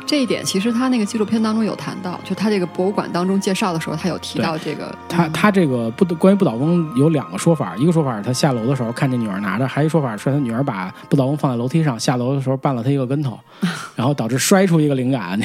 这一点其实他那个纪录片当中有谈到，就他这个博物馆当中介绍的时候，他有提到这个。他嗯他这个不关于不倒翁有两个说法，一个说法是他下楼的时候看见女儿拿着，还有一说法是他女儿把不倒翁放在楼梯上，下楼的时候绊了他一个跟头，然后导致摔出一个灵感。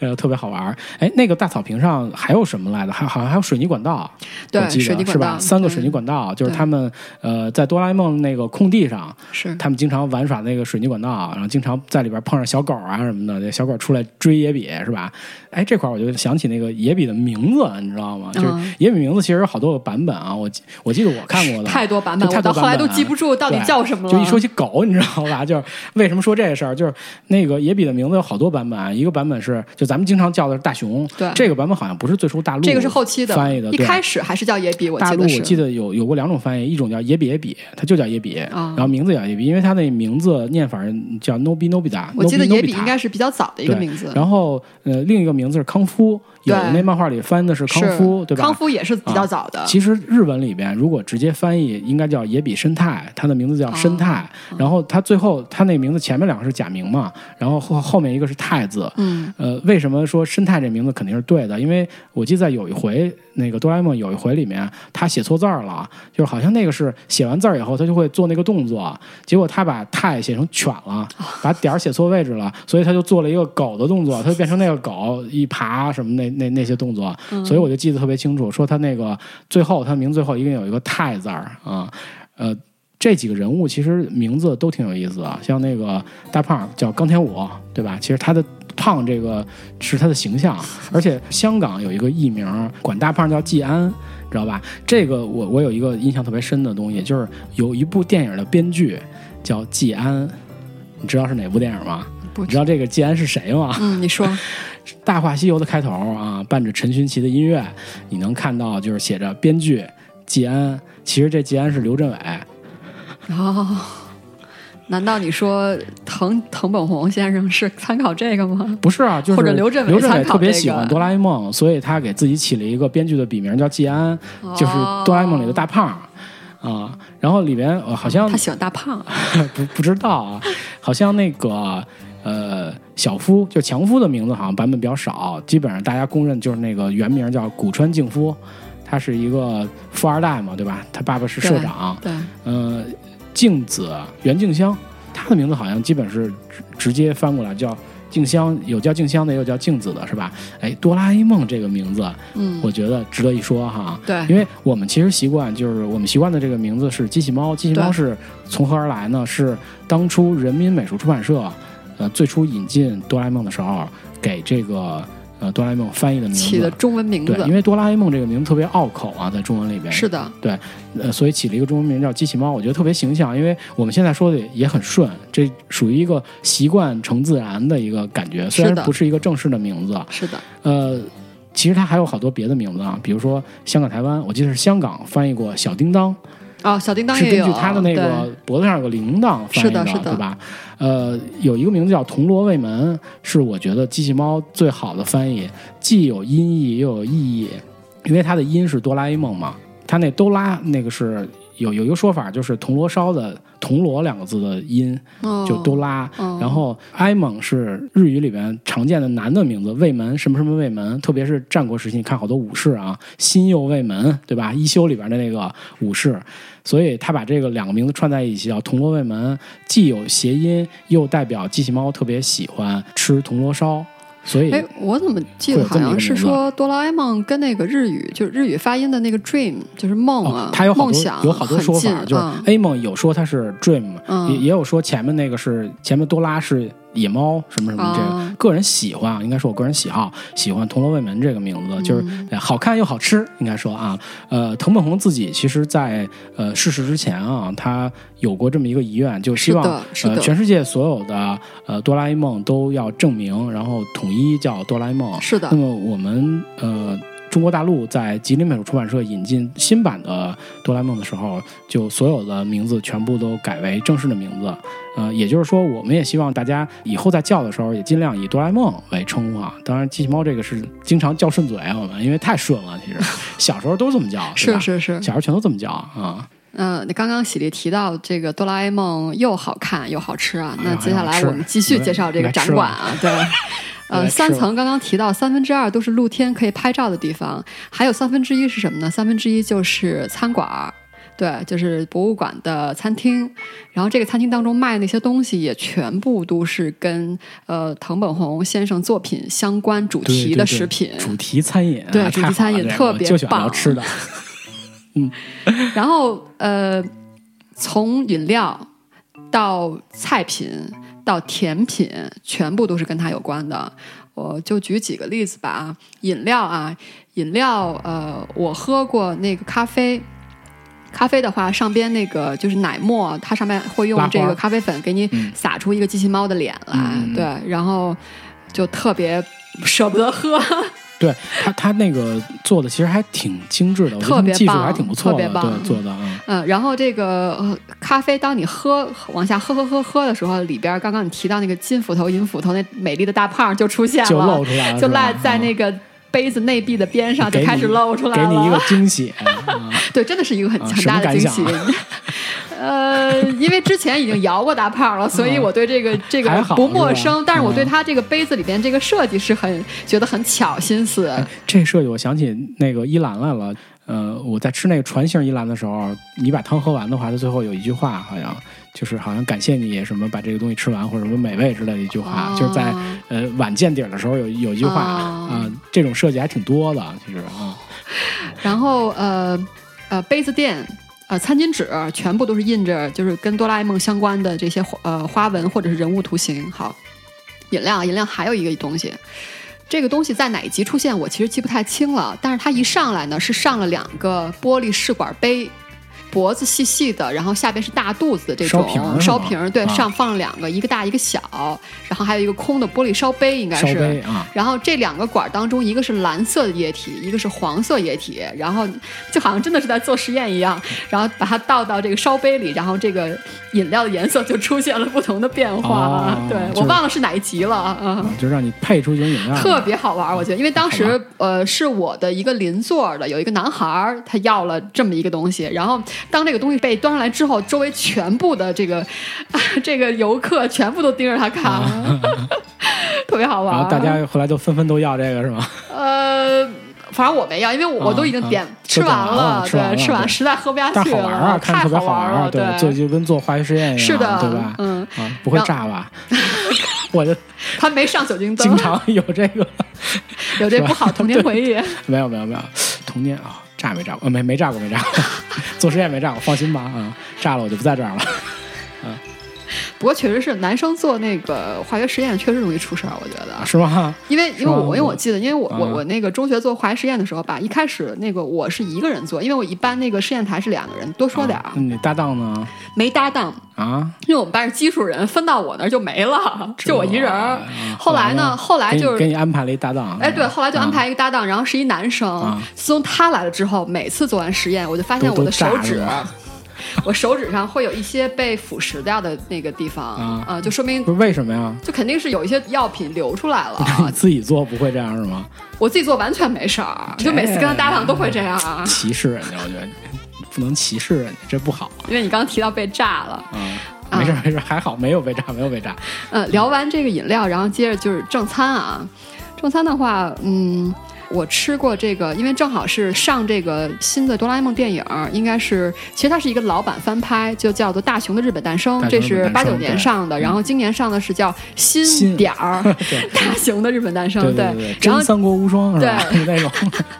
呃，特别好玩儿。哎，那个大草坪上还有什么来着？还好像还有水泥管道，对水泥管道是吧？三个水泥管道，就是他们呃在哆啦 A 梦那个空地上，是他们经常玩耍那个水泥管道，然后经常在里边碰上小狗啊什么的，这小狗出来追野比是吧？哎，这块儿我就想起那个野比的名字，你知道吗？就是嗯野比名字其实有好多个版本啊，我记我记得我看过的太多版本，我到后来都记不住到底叫什么了。就一说起狗，你知道吧？就是为什么说这个事儿，就是那个野比的名字有好多版本，一个版本是就咱们经常叫的是大熊，对这个版本好像不是最初大陆这个是后期的翻译的，一对开始还是叫野比，我大记我记得有有过两种翻译，一种叫野比野比，它就叫野比，啊然后名字叫野比，因为它那名字念法叫 Nobi Nobita，我记得野比应该是比较早的一个名字。然后呃，另一个名字是康夫，有的那漫画里翻的是康夫，对吧？康夫也是比较早的。其实日文里边如果直接翻译，应该叫野比生态，他的名字叫生态。哦然后他最后他那名字前面两个是假名嘛，然后后后面一个是太字。嗯，呃，为什么说生态这名字肯定是对的？因为我记得在有一回那个哆啦 A 梦有一回里面，他写错字儿了，就是好像那个是写完字儿以后，他就会做那个动作，结果他把太写成犬了，把点儿写错位置了，所以他就做了一个狗的动作，他就变成那个狗一爬什么那那那些动作，所以我就记得特别清楚，说他那个最后他名字最后一定有一个泰字儿啊，呃。这几个人物其实名字都挺有意思的，像那个大胖叫钢铁舞，对吧？其实他的胖这个是他的形象，而且香港有一个艺名管大胖叫季安，知道吧？这个我我有一个印象特别深的东西，就是有一部电影的编剧叫季安，你知道是哪部电影吗？不你知道这个季安是谁吗？嗯，你说《大话西游》的开头啊，伴着陈勋奇的音乐，你能看到就是写着编剧季安，其实这季安是刘镇伟。哦，难道你说藤藤本弘先生是参考这个吗？不是啊，就是或者刘镇伟刘镇伟特别喜欢哆啦 A 梦，所以他给自己起了一个编剧的笔名叫季安，就是哆啦 A 梦里的大胖啊。然后里边、呃、好像他喜欢大胖，不不知道啊，好像那个呃小夫就强夫的名字好像版本比较少，基本上大家公认就是那个原名叫古川敬夫，他是一个富二代嘛，对吧？他爸爸是社长，对，呃，静子袁静香，他的名字好像基本是直直接翻过来叫静香，有叫静香的，也有叫静子的，是吧？哎，哆啦 A 梦这个名字，嗯，我觉得值得一说哈。对，因为我们其实习惯，就是我们习惯的这个名字是机器猫。机器猫是从何而来呢？是当初人民美术出版社，呃，最初引进哆啦 A 梦的时候，给这个呃哆啦 A 梦翻译的名字。起的中文名字对，因为哆啦 A 梦这个名字特别拗口啊，在中文里边是的，对呃，所以起了一个中文名叫机器猫，我觉得特别形象，因为我们现在说的也很顺，这属于一个习惯成自然的一个感觉，虽然不是一个正式的名字，是的，呃，其实它还有好多别的名字啊，比如说香港、台湾，我记得是香港翻译过小叮当，哦，小叮当是也有，根据他的那个脖子上有个铃铛翻译是的是的对吧？呃，有一个名字叫铜锣卫门，是我觉得机器猫最好的翻译，既有音译又有意义，因为它的音是哆啦 A 梦嘛，它那哆啦那个是有有一个说法，就是铜锣烧的铜锣两个字的音哦就哆啦，哦然后埃蒙是日语里边常见的男的名字，卫门什么什么卫门，特别是战国时期，你看好多武士啊，新右卫门，对吧？一休里边的那个武士，所以他把这个两个名字串在一起，叫铜锣卫门，既有谐音，又代表机器猫特别喜欢吃铜锣烧。所以哎，我怎么记得好像是说哆啦 A 梦跟那个日语，就是日语发音的那个 dream，就是梦啊，哦，它有好多梦想有好多说法，就是 A 梦有说它是 dream，、嗯也也有说前面那个是前面哆啦是野猫什么什么这个，哦。个人喜欢啊，应该说我个人喜好，喜欢铜锣卫门这个名字，就是好看又好吃，应该说啊，呃，藤本弘自己其实在呃逝世之前啊，他有过这么一个遗愿，就希望呃全世界所有的呃哆啦 A 梦都要证明，然后统一叫哆啦 A 梦，是的。那么我们呃。中国大陆在吉林美术出版社引进新版的哆啦 A 梦的时候，就所有的名字全部都改为正式的名字。呃，也就是说，我们也希望大家以后在叫的时候，也尽量以哆啦 A 梦为称呼啊。当然，机器猫这个是经常叫顺嘴啊，我们因为太顺了。其实 小时候都这么叫，是是是，小时候全都这么叫啊。嗯，你刚刚喜力提到这个哆啦 A 梦又好看又好吃啊，那接下来我们继续介绍这个展馆啊，对。呃，三层刚刚提到三分之二都是露天可以拍照的地方，还有三分之一是什么呢？三分之一就是餐馆儿，对，就是博物馆的餐厅。然后这个餐厅当中卖的那些东西也全部都是跟呃藤本弘先生作品相关主题的食品。主题餐饮啊，对主题餐饮特别棒吃的。嗯然后呃，从饮料到菜品到甜品，全部都是跟它有关的。我就举几个例子吧啊，饮料啊，饮料呃，我喝过那个咖啡。咖啡的话，上边那个就是奶沫，它上面会用这个咖啡粉给你嗯撒出一个机器猫的脸来，嗯对，然后就特别舍不得喝。对他，他那个做的其实还挺精致的，特别技术棒还挺不错的，特别棒对做的嗯。嗯，然后这个、呃、咖啡，当你喝往下喝喝喝喝的时候，里边刚刚你提到那个金斧头、银斧头那美丽的大胖就出现了，就露出来了就赖在那个杯子内壁的边上就开始露出来了，给你一个惊喜。嗯对，真的是一个很、啊很大的惊喜。呃，因为之前已经摇过大胖了，所以我对这个这个还好不陌生。但是我对嗯它这个杯子里边这个设计是很觉得很巧心思。这设计我想起那个依兰来了。呃，我在吃那个船形依兰的时候，你把汤喝完的话，它最后有一句话，好像就是好像感谢你什么把这个东西吃完或者什么美味之类的一句话，哦就是在呃碗见底儿的时候有有一句话啊、哦这种设计还挺多的，其实啊。然后呃呃杯子垫。呃，餐巾纸全部都是印着就是跟哆啦 A 梦相关的这些呃花纹或者是人物图形。好，饮料饮料还有一个东西，这个东西在哪一集出现我其实记不太清了，但是它一上来呢是上了两个玻璃试管杯。脖子细细的，然后下边是大肚子的这种烧瓶对，啊上放了两个，一个大一个小，然后还有一个空的玻璃烧杯，应该是。啊，然后这两个管儿当中，一个是蓝色的液体，一个是黄色液体，然后就好像真的是在做实验一样，然后把它倒到这个烧杯里，然后这个饮料的颜色就出现了不同的变化。啊对就是我忘了是哪一集了啊。嗯就让你配出一种饮料，特别好玩儿，我觉得，因为当时呃是我的一个邻座的有一个男孩儿，他要了这么一个东西，然后当这个东西被端上来之后，周围全部的这个、这个游客全部都盯着他看，特别好玩儿。然后大家后来就纷纷都要这个是吗？呃，反正我没要，因为我,、都已经点、啊吃完了对，吃完对。实在喝不下去了，好玩啊，看着太特别好玩啊，对，就就跟做化学实验一样，是的对吧？嗯。啊，不会炸吧？我就他没上酒精灯。经，常有这个，有这不好童年回忆。没有没有没有，童年啊，炸没炸过？呃没没炸过没炸过，做实验没炸过，放心吧啊，炸了我就不在这儿了。不过确实是男生做那个化学实验确实容易出事儿，我觉得。是吗？因为因为我因为我记得，因为我我嗯我那个中学做化学实验的时候吧，一开始那个我是一个人做，因为我一般那个实验台是两个人，多说点儿，啊你搭档呢？没搭档，啊，因为我们班是基数人，分到我那儿就没了，就我一人儿啊。后来呢，后来就是给你安排了一搭档。哎，对，后来就安排一个搭档，然后是一男生。啊自从他来了之后，每次做完实验，我就发现我的手指我手指上会有一些被腐蚀掉的那个地方啊啊，就说明不是为什么呀？就肯定是有一些药品流出来了。你自己做不会这样是吗？我自己做完全没事儿，就每次跟他搭档都会这样啊。歧视人家，我觉得不能歧视人家，这不好因为你刚刚提到被炸了，嗯。没事没事，还好没有被炸，没有被炸。呃，聊完这个饮料，然后接着就是正餐啊。正餐的话，嗯，我吃过这个，因为正好是上这个新的哆啦 A 梦电影，应该是其实它是一个老版翻拍，就叫做《大雄的日本诞生这是八九年上的，然后今年上的是叫新新点儿 对大雄的日本诞生，对，然后三国无双是吧？那种。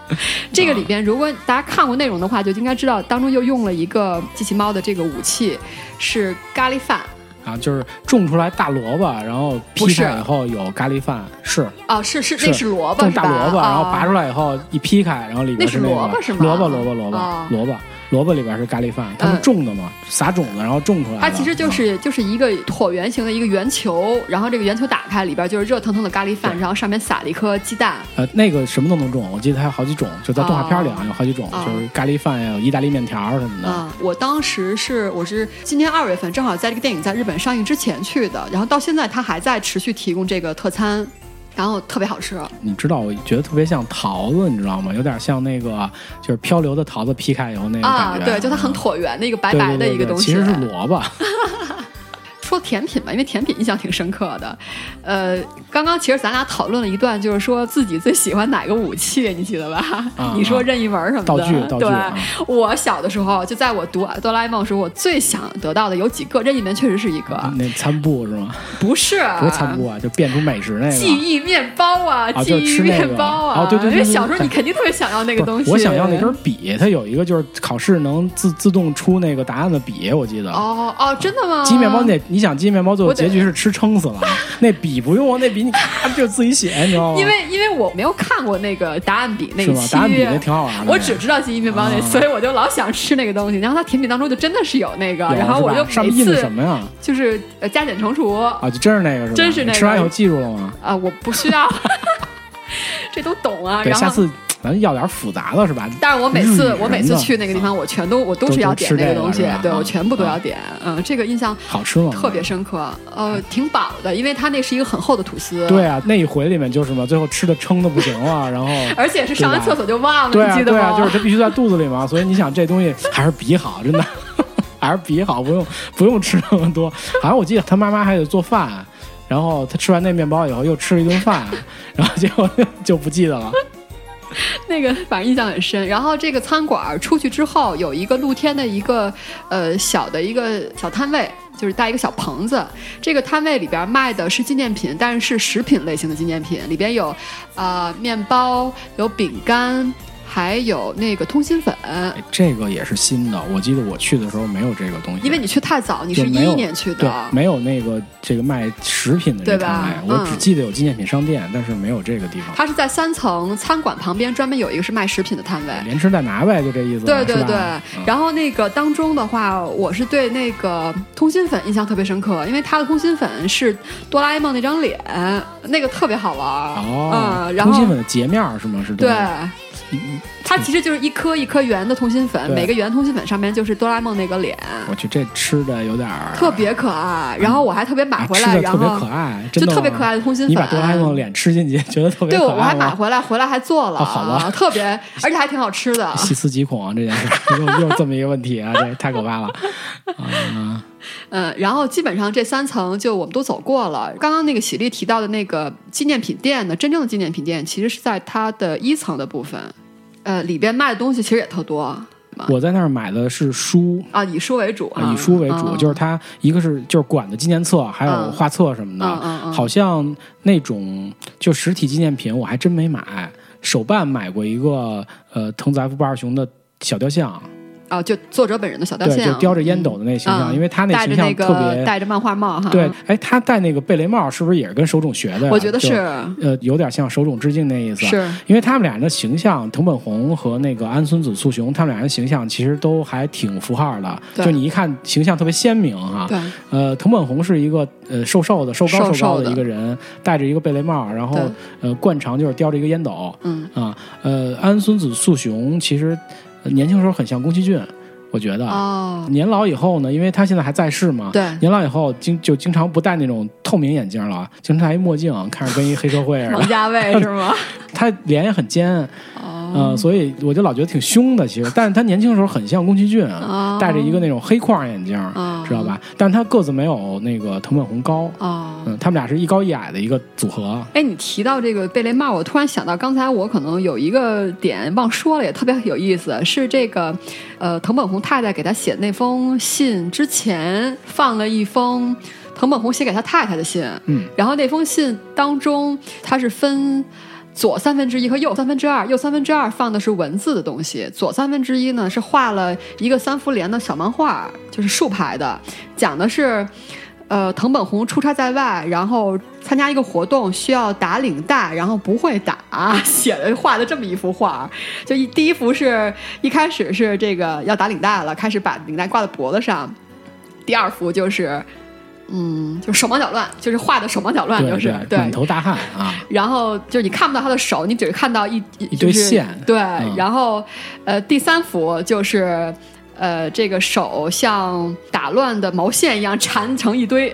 这个里边，如果大家看过内容的话，就应该知道当中又用了一个机器猫的这个武器，是咖喱饭。啊，就是种出来大萝卜，然后劈开以后有咖喱饭，是。啊，是是，那是萝卜？大萝卜，然后拔哦出来以后一劈开，然后里边是那个萝卜是吗？萝卜萝卜萝卜哦。萝卜萝卜里边是咖喱饭，它是嗯种的嘛，撒种子然后种出来。它其实就啊。是就是一个椭圆形的一个圆球，然后这个圆球打开，里边就是热腾腾的咖喱饭，然后上面撒了一颗鸡蛋。呃那个什么都能种，我记得它有好几种，就在动画片里啊哦有好几种，哦就是咖喱饭呀，有意大利面条什么的。啊、我当时是我是今年二月份，正好在这个电影在日本上映之前去的，然后到现在它还在持续提供这个特餐，然后特别好吃。你知道，我觉得特别像桃子，你知道吗？有点像那个就是漂流的桃子劈开以后那个啊，感觉。对，就它很嗯椭圆的一个白白的一个东西。其实是萝卜。说甜品吧，因为甜品印象挺深刻的。呃，刚刚其实咱俩讨论了一段，就是说自己最喜欢哪个武器，你记得吧？啊 你说任意门什么的，道具道具我小的时候，就在我读哆啦 A 梦时候，我最想得到的有几个，任意门确实是一个，那餐布是吗？不是不是餐布啊，就变出美食那个。记忆面包啊，啊记忆面包啊，哦对对对对因为小时候你肯定特别想要那个东西。我想要那根笔，它有一个就是考试能自自动出那个答案的笔，我记得。哦哦，真的吗？记忆面包那，你想鸡面包最后结局是吃撑死了，那笔不用啊，那笔你咔就自己写，你知道吗？因为因为我没有看过那个答案笔那是吗？一期，答案笔那挺好玩的。我只知道记忆面包那，啊所以我就老想吃那个东西。然后它甜品当中就真的是有那个，然后我就每是吧上面印的次什么呀？就是呃加减乘除啊、啊，就真是那个是吧？真是那个吃完以后记住了吗？啊我不需要，这都懂啊。然后。下次咱要点复杂的是吧？但是我每次我每次去那个地方，我全都我都是要点那个东西对我啊全部都啊要点。嗯，这个印象好吃吗？特别深刻，呃，挺饱的，因为它那是一个很厚的吐司。对。啊，那一回里面就是嘛，最后吃的撑的不行了，然后 而且是上完厕所就忘了，记得吗？对啊，就是它必须在肚子里嘛，所以你想这东西还是比好，真的 还是比好，不用不用吃那么多。好像我记得他妈妈还得做饭，然后他吃完那面包以后又吃了一顿饭，然后结果就不记得了。那个反正印象很深。然后这个餐馆出去之后，有一个露天的一个呃小的一个小摊位，就是带一个小棚子。这个摊位里边卖的是纪念品，但是是食品类型的纪念品，里边有啊面包，有饼干。还有那个通心粉，哎这个也是新的，我记得我去的时候没有这个东西，因为你去太早，你是一一年去对的，没有那个这个卖食品的这对吧摊位，我嗯只记得有纪念品商店，但是没有这个地方。它是在三层餐馆旁边专门有一个是卖食品的摊位。连吃带拿呗，就这意思。对对对，嗯然后那个当中的话，我是对那个通心粉印象特别深刻，因为它的通心粉是哆啦 A 梦那张脸，那个特别好玩儿。哦，嗯，然后通心粉的截面是吗？是对嗯，它其实就是一颗一颗圆的通心粉，每个圆通心粉上面就是哆啦 A 梦那个脸，我去这吃的有点儿特别可爱。然后我还特别买啊回来，吃的特别然后可爱，就特别可爱的通心粉。你把哆啦 A 梦脸吃进去，觉得特别对，可爱我我还买回来，回来还做了，啊好吧特别，而且还挺好吃的。细思极恐啊！这件事又又这么一个问题啊，这太可怕了啊！嗯，然后基本上这三层就我们都走过了。刚刚那个喜力提到的那个纪念品店呢，真正的纪念品店其实是在它的一层的部分，呃，里边卖的东西其实也特多我在那儿买的是书。啊，以书为主啊，以书为主，嗯就是它一个是就是馆的纪念册，还有嗯画册什么的，嗯嗯嗯好像那种就实体纪念品我还真没买。手办买过一个呃藤子 F 不二雄的小雕像，啊，就作者本人的小雕对，像，就叼着烟斗的那形象，嗯因为他那形象特别个戴着漫画帽哈，对，哎，他戴那个贝雷帽是不是也是跟手冢学的呀？啊我觉得是呃，有点像手冢致敬那意思。是因为他们俩人的形象，藤本弘和那个安孙子素雄，他们俩人形象其实都还挺符号的，对就你一看形象特别鲜明哈。对，呃，藤本弘是一个呃瘦瘦的、瘦高瘦高的的一个人，戴着一个贝雷帽，然后呃惯常就是叼着一个烟斗嗯，啊。呃，安孙子素雄其实呃年轻时候很像宫崎骏，我觉得。哦，年老以后呢，因为他现在还在世嘛，对年老以后经就经常不戴那种透明眼镜了，经常戴一墨镜，看着跟一黑社会似的。王家卫是吗？他脸也很尖，哦，呃，所以我就老觉得挺凶的，其实，但是他年轻的时候很像宫崎骏，哦戴着一个那种黑框眼镜，哦知道吧？但是他个子没有那个藤本弘高，哦。嗯，他们俩是一高一矮的一个组合。哎，你提到这个贝雷帽，我突然想到，刚才我可能有一个点忘说了，也特别有意思，是这个，呃，藤本弘太太给他写那封信之前放了一封藤本弘写给他太太的信，嗯，然后那封信当中，他是分。左三分之一和右三分之二，右三分之二放的是文字的东西，左三分之一呢是画了一个三幅连的小漫画，就是竖排的，讲的是呃，藤本弘出差在外，然后参加一个活动需要打领带，然后不会打，写的画的这么一幅画。就一第一幅是一开始是这个要打领带了，开始把领带挂在脖子上；第二幅就是，嗯，就是手忙脚乱，就是画的手忙脚乱，就是对，满头大汗啊！然后就是你看不到他的手，你只是看到一一一堆线。对，嗯。然后呃，第三幅就是呃，这个手像打乱的毛线一样缠成一堆，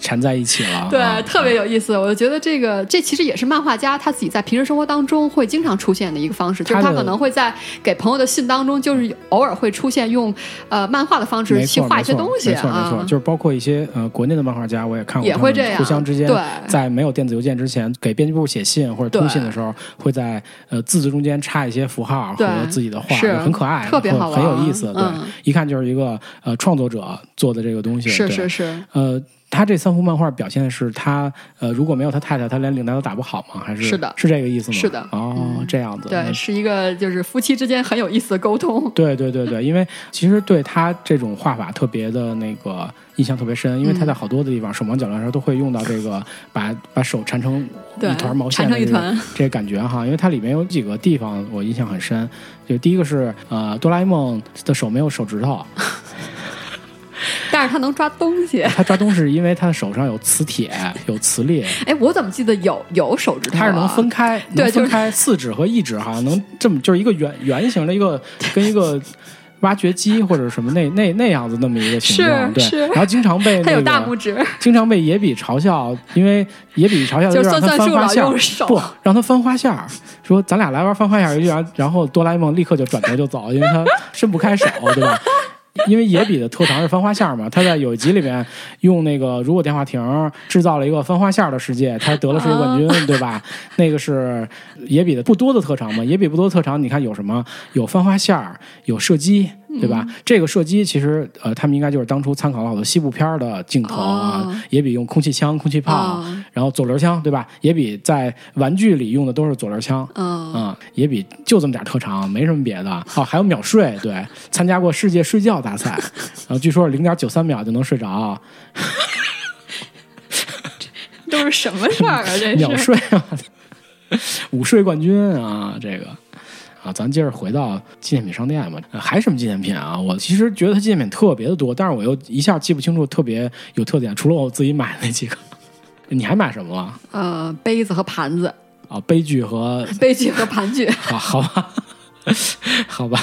缠在一起了，对，啊特别有意思。我就觉得这个这其实也是漫画家他自己在平时生活当中会经常出现的一个方式，就是他可能会在给朋友的信当中，就是偶尔会出现用呃漫画的方式，去画一些东西没错没错，啊。就是包括一些呃国内的漫画家，我也看过，也会这样互相之间对在没有电子邮件之前，给编辑部写信或者通信的时候，会在呃字字中间插一些符号和自己的画，是很可爱，特别很好玩很有意思。对嗯，一看就是一个呃创作者做的这个东西，是是是，呃。他这三幅漫画表现的是他，呃，如果没有他太太，他连领带都打不好吗？还是是的是这个意思吗？是的哦，嗯这样子，对，是一个就是夫妻之间很有意思的沟通。对对对对，因为其实对他这种画法特别的那个印象特别深，因为他在好多的地方手忙脚乱的时候都会用到这个 把把手缠成一团毛线缠的这个成一团这个感觉哈，因为它里面有几个地方我印象很深，就第一个是呃哆啦 A 梦的手没有手指头，但是他能抓东西。他抓东西是因为他的手上有磁铁有磁力，哎，我怎么记得有有手指头、啊？它是能分开，能分开四指和一指，好像能这么就是一个圆圆形的一个跟一个挖掘机或者什么那那那样子那么一个形状，对是是，然后经常被他有那个大拇指，经常被野比嘲笑，因为野比嘲笑就让他翻花线儿用手不让他翻花线儿，说咱俩来玩翻花线游戏，然后然后哆啦 A 梦立刻就转头就走，因为他伸不开手，对吧？因为野比的特长是翻花线儿嘛，他在有一集里面用那个如果电话亭制造了一个翻花线儿的世界，他得了世界冠军，对吧？那个是野比的不多的特长嘛。野比不多的特长，你看有什么？有翻花线儿，有射击，对吧？这个射击其实呃，他们应该就是当初参考了好多西部片儿的镜头啊。哦野比用空气枪、空气炮，哦然后左轮枪，对吧？也比在玩具里用的都是左轮枪。嗯，啊、野比就这么点特长，没什么别的。哦，还有秒睡，对，参加过世界睡觉大赛，然后据说是零点九三秒就能睡着，都是什么事儿啊？这是 秒睡啊，午睡冠军啊，这个。啊，咱接着回到纪念品商店嘛，呃还是什么纪念品啊？我其实觉得它纪念品特别的多，但是我又一下记不清楚特别有特点，除了我自己买的那几个。你还买什么了？呃，杯子和盘子，啊，杯具和杯具和盘具，好好吧，好吧，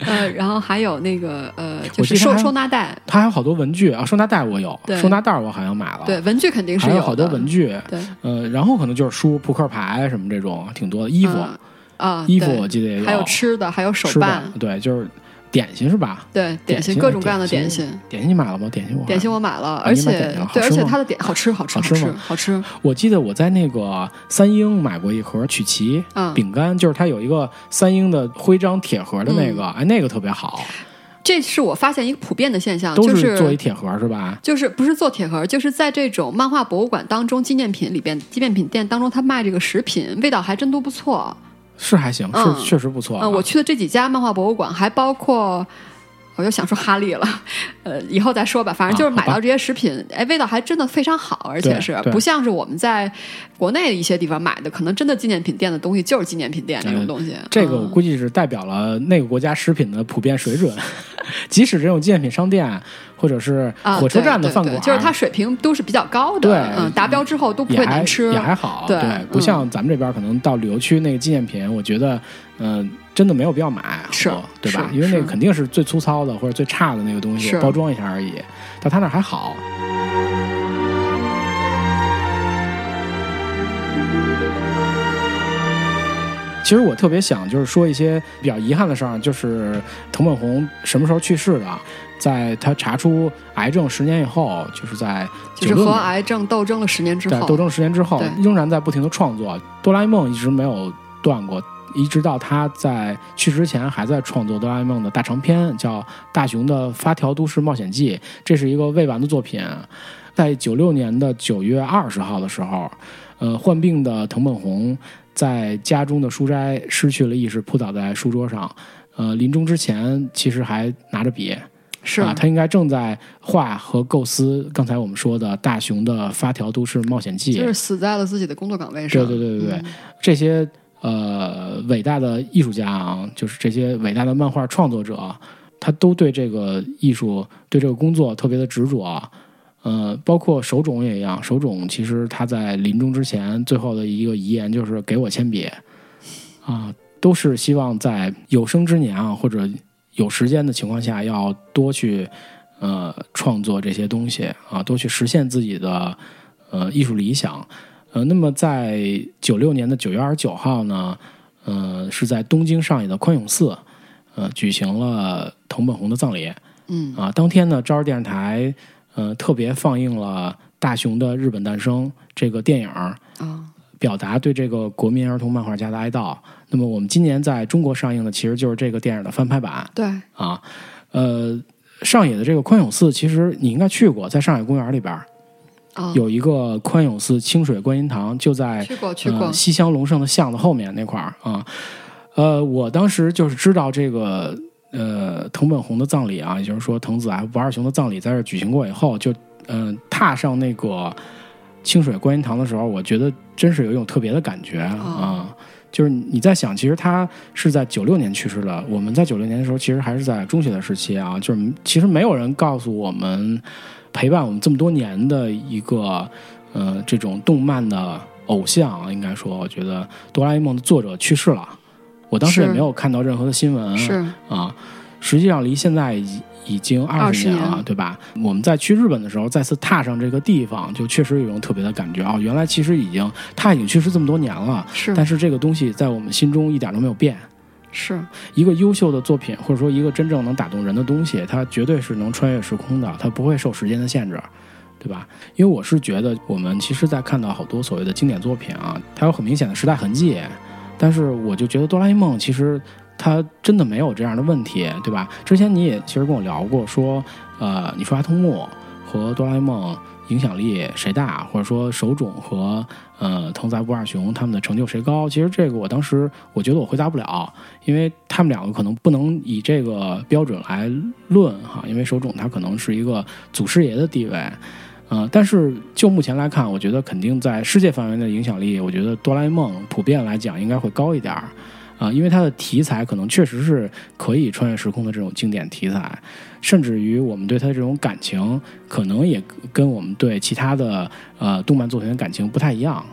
呃，然后还有那个呃，就是收收纳袋，它还有好多文具啊，收纳袋我有，对收纳袋我好像买了，对，，文具肯定是还有好多文具，对，呃，然后可能就是书、扑克牌什么这种，挺多的衣服，嗯啊，衣服我记得也有，还有吃的，还有手办，，对，就是点心是吧？对，点心心各种各样的点点心。点心你买了吗？点心我点心我买了，啊而且对，而且它的点好吃，好吃，好吃好吃。我记得我在那个三英买过一盒曲奇嗯饼干，就是它有一个三英的徽章铁盒的那个，嗯哎，那个特别好，这是我发现一个普遍的现象，都就是做一铁盒是吧？就是不是做铁盒，就是在这种漫画博物馆当中，纪念品里边，纪念品店当中，他卖这个食品，味道还真都不错。是还行，嗯是确实不错啊。嗯，我去的这几家漫画博物馆，还包括。我又想说哈利了，呃，以后再说吧。反正就是买到这些食品，哎，味道还真的非常好，而且是不像是我们在国内的一些地方买的，可能真的纪念品店的东西就是纪念品店那种东西。这个我嗯估计是代表了那个国家食品的普遍水准，即使这种纪念品商店或者是啊，火车站的饭馆，对就是它水平都是比较高的，对嗯，达标之后都不会难吃，也还好，对不嗯。像咱们这边可能到旅游区那个纪念品，我觉得嗯、真的没有必要买，好是多对吧？因为那个肯定是最粗糙的或者最差的那个东西，包装一下而已，但他那儿还好。其实我特别想就是说一些比较遗憾的事儿，就是藤本弘什么时候去世的？在他查出癌症十年以后，就是在就是和癌症斗争了十年之后，斗争十年之后，仍然在不停的创作。哆啦 A 梦一直没有断过，一直到他在去世之前还在创作哆啦 A 梦的大长篇，叫《大雄的发条都市冒险记》，这是一个未完的作品。在九六年的九月二十号的时候，呃，患病的藤本弘在家中的书斋失去了意识，扑倒在书桌上。呃，临终之前其实还拿着笔，是、啊，他应该正在画和构思刚才我们说的大雄的发条都市冒险记。就是死在了自己的工作岗位上。对对对对对，嗯这些呃伟大的艺术家啊，就是这些伟大的漫画创作者，他都对这个艺术、对这个工作特别的执着。呃，包括手冢也一样，手冢其实他在临终之前最后的一个遗言就是给我铅笔啊，都是希望在有生之年啊，或者有时间的情况下，要多去呃创作这些东西啊，多去实现自己的呃艺术理想。呃，那么在九六年的九月二十九号呢，呃，是在东京上野的宽永寺，呃，举行了藤本弘的葬礼嗯啊。当天呢，朝日电视台呃特别放映了《大雄的日本诞生》这个电影表达对这个国民儿童漫画家的哀悼。那么我们今年在中国上映的其实就是这个电影的翻拍版对，啊。呃，上野的这个宽永寺，其实你应该去过，在上海公园里边有一个宽永寺清水观音堂，就在去过去过呃，西乡隆盛的巷子后面那块儿啊。呃，我当时就是知道这个呃藤本弘的葬礼啊，也就是说藤子 F 不二雄的葬礼在这儿举行过以后，就嗯、呃踏上那个清水观音堂的时候，我觉得真是有一种特别的感觉啊。哦就是你在想，其实他是在九六年去世的。我们在九六年的时候，其实还是在中学的时期啊。就是其实没有人告诉我们，陪伴我们这么多年的一个呃这种动漫的偶像啊，应该说，我觉得哆啦 A 梦的作者去世了。我当时也没有看到任何的新闻，是啊，实际上离现在已已经二十年了，年对吧？我们在去日本的时候，再次踏上这个地方，就确实有一种特别的感觉啊、原来其实已经他已经去世这么多年了，是但是这个东西在我们心中一点都没有变。是，一个优秀的作品，或者说一个真正能打动人的东西，它绝对是能穿越时空的，它不会受时间的限制，对吧？因为我是觉得，我们其实，在看到好多所谓的经典作品啊，它有很明显的时代痕迹，但是我就觉得哆啦 A 梦其实它真的没有这样的问题，对吧？之前你也其实跟我聊过，说，呃，你说阿童木和哆啦 A 梦影响力谁大，或者说手冢和呃藤泽不二雄他们的成就谁高？其实这个我当时我觉得我回答不了，因为他们两个可能不能以这个标准来论哈，因为手冢他可能是一个祖师爷的地位。呃，但是就目前来看，我觉得肯定在世界范围的影响力，我觉得哆啦 A 梦普遍来讲应该会高一点儿，啊、因为它的题材可能确实是可以穿越时空的这种经典题材，甚至于我们对它的这种感情，可能也跟我们对其他的呃动漫作品的感情不太一样，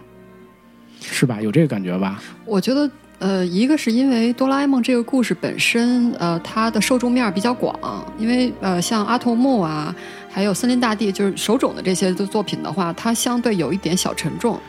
是吧？有这个感觉吧？我觉得。呃，一个是因为哆啦 A 梦这个故事本身，呃，它的受众面比较广，因为呃，像阿童木啊，还有森林大地，就是手冢的这些的作品的话，它相对有一点小沉重，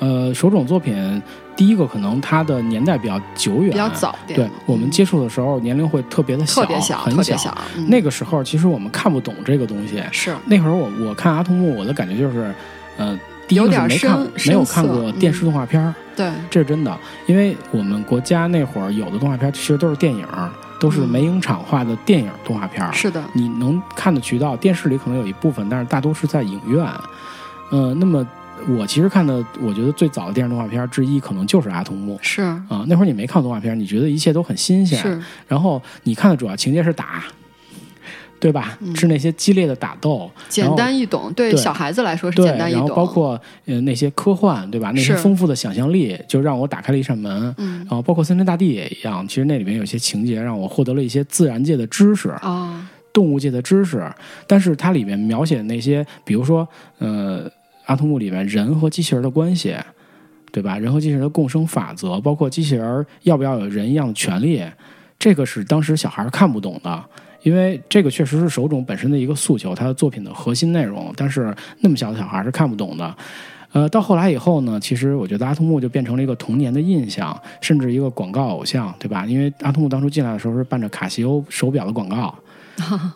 呃，手冢作品，第一个可能它的年代比较久远，比较早点。对我们接触的时候，年龄会特别的小特别小，很特别小。嗯、那个时候，其实我们看不懂这个东西。是那会儿我我看阿童木，我的感觉就是，呃，第一有点个是没看深没有看过电视动画片儿，对，这是真的。因为我们国家那会儿有的动画片儿其实都是电影儿，都是嗯美影厂化的电影动画片儿。是的，你能看的渠道，电视里可能有一部分，但是大多是在影院。呃，那么我其实看的，我觉得最早的电视动画片之一，可能就是《阿童木》是。啊、那会儿你没看动画片，你觉得一切都很新鲜，是，然后你看的主要情节是打，对吧？嗯是那些激烈的打斗，简单易懂，对对小孩子来说是，简单易懂。然后包括呃那些科幻，对吧？那些丰富的想象力，就让我打开了一扇门。嗯然后包括森林大地也一样，其实那里面有些情节让我获得了一些自然界的知识。啊，动物界的知识，但是它里面描写的那些，比如说，呃，阿童木里面人和机器人的关系，对吧？人和机器人的共生法则，包括机器人要不要有人一样的权利，这个是当时小孩看不懂的，因为这个确实是手冢本身的一个诉求，他的作品的核心内容，但是那么小的小孩是看不懂的。呃，到后来以后呢，其实我觉得阿童木就变成了一个童年的印象，甚至一个广告偶像，对吧？因为阿童木当初进来的时候是伴着卡西欧手表的广告。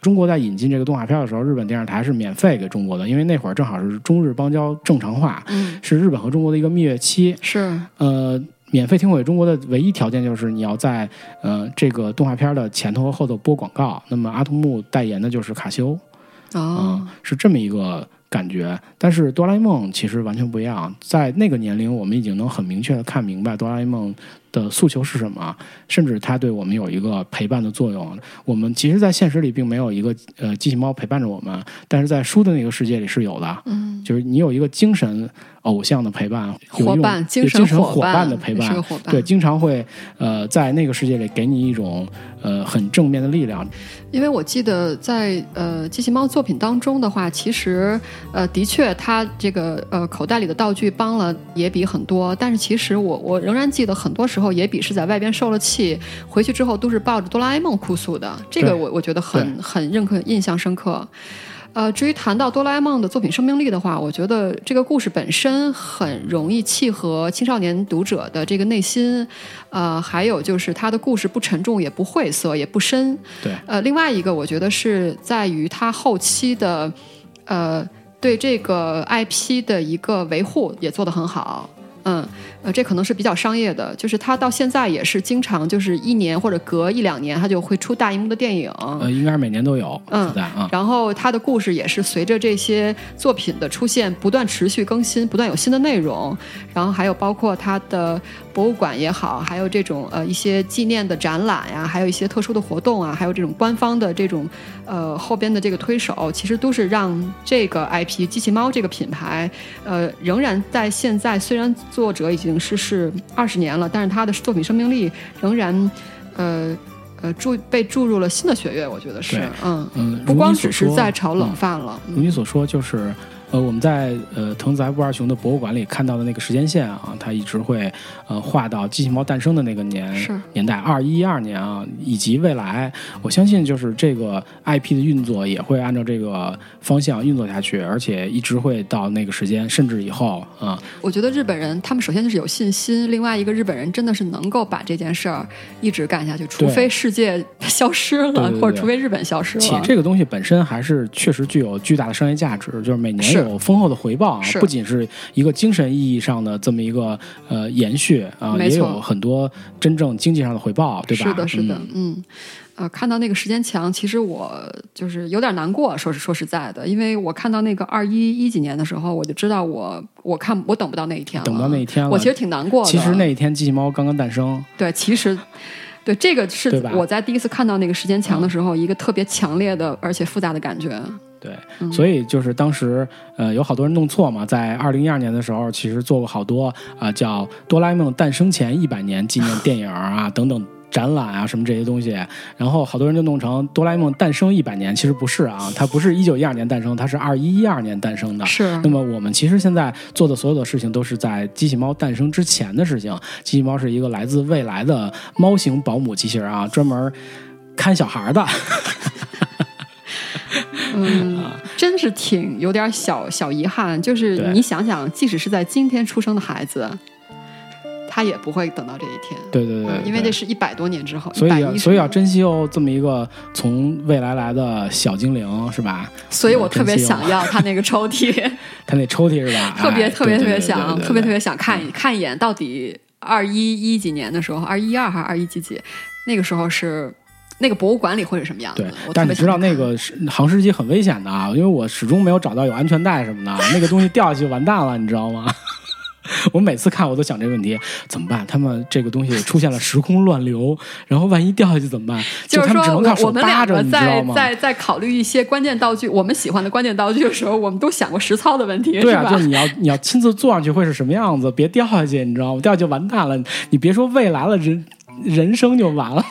中国在引进这个动画片的时候，日本电视台是免费给中国的，因为那会儿正好是中日邦交正常化，嗯，是日本和中国的一个蜜月期。是，呃，免费听回中国的唯一条件就是你要在呃这个动画片的前头和后头播广告。那么阿童木代言的就是卡西欧，哦嗯，，是这么一个感觉。但是哆啦 A 梦其实完全不一样，在那个年龄，我们已经能很明确的看明白哆啦 A 梦的诉求是什么，甚至它对我们有一个陪伴的作用。我们其实，在现实里并没有一个呃机器猫陪伴着我们，但是在书的那个世界里是有的。嗯，就是你有一个精神偶像的陪伴，伙伴，精神伙伴的陪伴对，经常会呃在那个世界里给你一种呃很正面的力量。因为我记得在呃机器猫作品当中的话，其实呃的确它这个呃口袋里的道具帮了野比很多，但是其实我我仍然记得很多时候野比是在外边受了气，回去之后都是抱着哆啦 A 梦哭诉的，这个我我觉得很很认可印象深刻。呃，至于谈到哆啦 A 梦的作品生命力的话，我觉得这个故事本身很容易契合青少年读者的这个内心，呃，还有就是它的故事不沉重，也不晦涩，也不深。对，呃，另外一个我觉得是在于它后期的，呃，对这个 IP 的一个维护也做得很好。嗯，呃，这可能是比较商业的，就是他到现在也是经常就是一年或者隔一两年，他就会出大荧幕的电影。呃，应该是每年都有嗯。然后他的故事也是随着这些作品的出现，不断持续更新，不断有新的内容。然后还有包括他的博物馆也好，还有这种呃一些纪念的展览呀，还有一些特殊的活动啊，还有这种官方的这种呃后边的这个推手，其实都是让这个 IP 机器猫这个品牌呃仍然在现在虽然作者已经逝世二十年了，但是他的作品生命力仍然呃。呃，注被注入了新的血液，我觉得是，嗯，嗯，不光只是在炒冷嗯饭了，如你所说，就是呃，我们在呃藤子 F 不二雄的博物馆里看到的那个时间线啊，它一直会呃画到机器猫诞生的那个年是年代，二一一二年啊，以及未来。我相信就是这个 IP 的运作也会按照这个方向运作下去，而且一直会到那个时间，甚至以后啊。我觉得日本人他们首先就是有信心，另外一个日本人真的是能够把这件事儿一直干下去，除非世界消失了，对对对或者除非日本消失且了。这个东西本身还是确实具有巨大的商业价值，就是每年是有丰厚的回报啊，不仅是一个精神意义上的这么一个呃延续啊，也有很多真正经济上的回报，对吧？是的，是的，嗯嗯。呃，看到那个时间墙，其实我就是有点难过，说是说实在的，因为我看到那个二一一几年的时候，我就知道我我看我等不到那一天了，等不到那一天了我其实挺难过的。其实那一天机器猫刚刚诞生，对，其实对这个是我在第一次看到那个时间墙的时候，一个特别强烈的而且复杂的感觉。对，嗯所以就是当时呃有好多人弄错嘛，在二零一二年的时候，其实做过好多啊、叫《哆啦 A 梦诞生前一百年纪念电影啊等等。展览啊，什么这些东西，然后好多人就弄成哆啦 A 梦诞生一百年，其实不是啊，它不是一九一二年诞生，它是二一一二年诞生的。是那么我们其实现在做的所有的事情都是在机器猫诞生之前的事情。机器猫是一个来自未来的猫型保姆机器人啊，专门看小孩的。嗯，真是挺有点小小遗憾。就是你想想，即使是在今天出生的孩子，他也不会等到这一天。对对对嗯，因为对这是一百多年之后，所以要所以要珍惜哦，这么一个从未来来的小精灵是吧？所以我特别想要他那个抽屉，他那抽屉是吧？特别哎特别特别想，特别特别想看一看一眼，到底二一一几年的时候，二一二还是二一几几，那个时候是那个博物馆里会是什么样子对？我，但是你知道那个是航时机很危险的啊，因为我始终没有找到有安全带什么的，那个东西掉下去就完蛋了，你知道吗？我每次看我都想这个问题，怎么办？他们这个东西出现了时空乱流，然后万一掉下去怎么办？就是说，我我们两个在？在在考虑一些关键道具，我们喜欢的关键道具的时候，我们都想过实操的问题，对啊？就是你要你要亲自坐上去会是什么样子，别掉下去，你知道吗？掉下去完蛋了，你别说未来了，人人生就完了。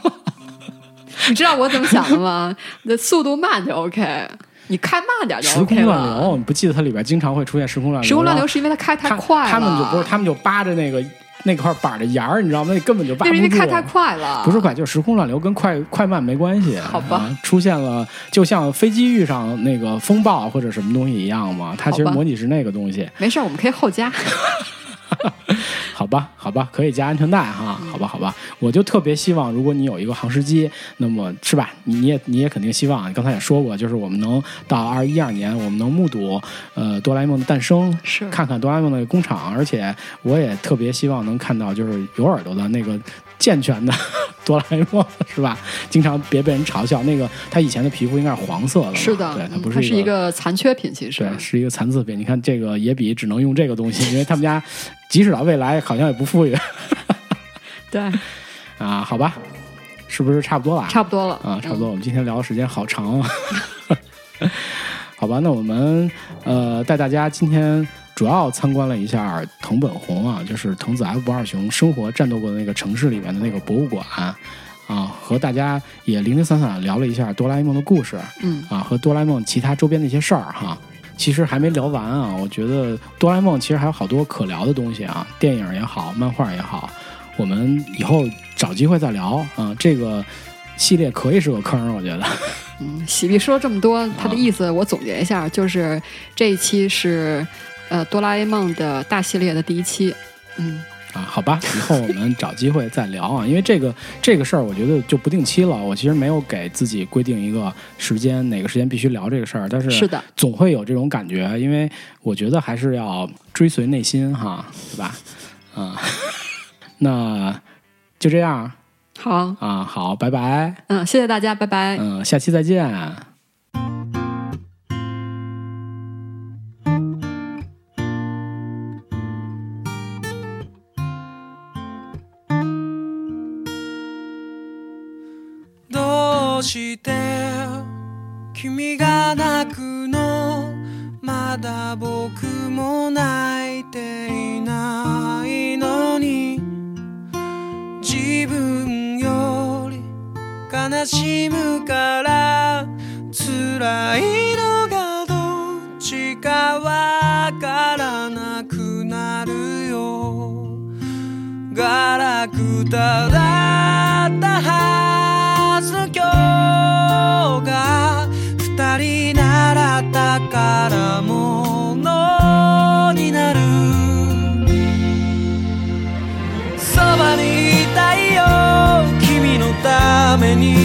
你知道我怎么想的吗？那速度慢就 OK，你开慢点就时 OK 时空乱了。流，你不记得它里边经常会出现时空乱流？时空乱流是因为它开太快了，他们就不是，他们就扒着那个那块板的沿儿，你知道吗？那根本就扒那不住。是因为开太快了，不是快，就是时空乱流跟快快慢没关系。好吧啊出现了就像飞机遇上那个风暴或者什么东西一样嘛，它其实模拟是那个东西。没事，我们可以后加。好吧，好吧，可以加安全带哈，好吧，好吧，我就特别希望，如果你有一个航时机，那么是吧，你你也你也肯定希望，你刚才也说过，就是我们能到二一二年，我们能目睹呃哆啦 A 梦的诞生，是。看看哆啦 A 梦的工厂，而且我也特别希望能看到就是有耳朵的那个健全的哆啦 A 梦，是吧？经常别被人嘲笑，那个他以前的皮肤应该是黄色的，是的，对，它嗯不是一个残缺品，其实对，是一个残次品。你看这个野比只能用这个东西，因为他们家即使到未来好像也不富裕对，啊。好吧，是不是差不多了？差不多了啊，差不多。我们今天聊的时间好长啊。好吧，那我们呃带大家今天主要参观了一下藤本弘啊，就是藤子 F 不二雄生活战斗过的那个城市里面的那个博物馆啊，和大家也零零散散聊了一下哆啦 A 梦的故事。嗯，啊，和哆啦 A 梦其他周边的一些事儿哈。其实还没聊完啊，我觉得哆啦 A 梦其实还有好多可聊的东西啊，电影也好，漫画也好，我们以后找机会再聊啊。这个系列可以是个坑，我觉得。嗯，喜碧说了这么多，他的啊意思我总结一下，就是这一期是呃哆啦 A 梦的大系列的第一期。嗯，啊，好吧，以后我们找机会再聊啊，因为这个这个事儿，我觉得就不定期了。我其实没有给自己规定一个时间，哪个时间必须聊这个事儿，但是是的，总会有这种感觉，因为我觉得还是要追随内心哈，对吧？啊、那就这样好，啊，好，拜拜，嗯，谢谢大家，拜拜。嗯，下期再见。君が泣くのまだ僕も泣いていないのに自分より悲しむから辛いのがどっちかわからなくなるよ。ガラクタだったはずの今日がり習ったから宝物になる。そばにいたいよ君のために。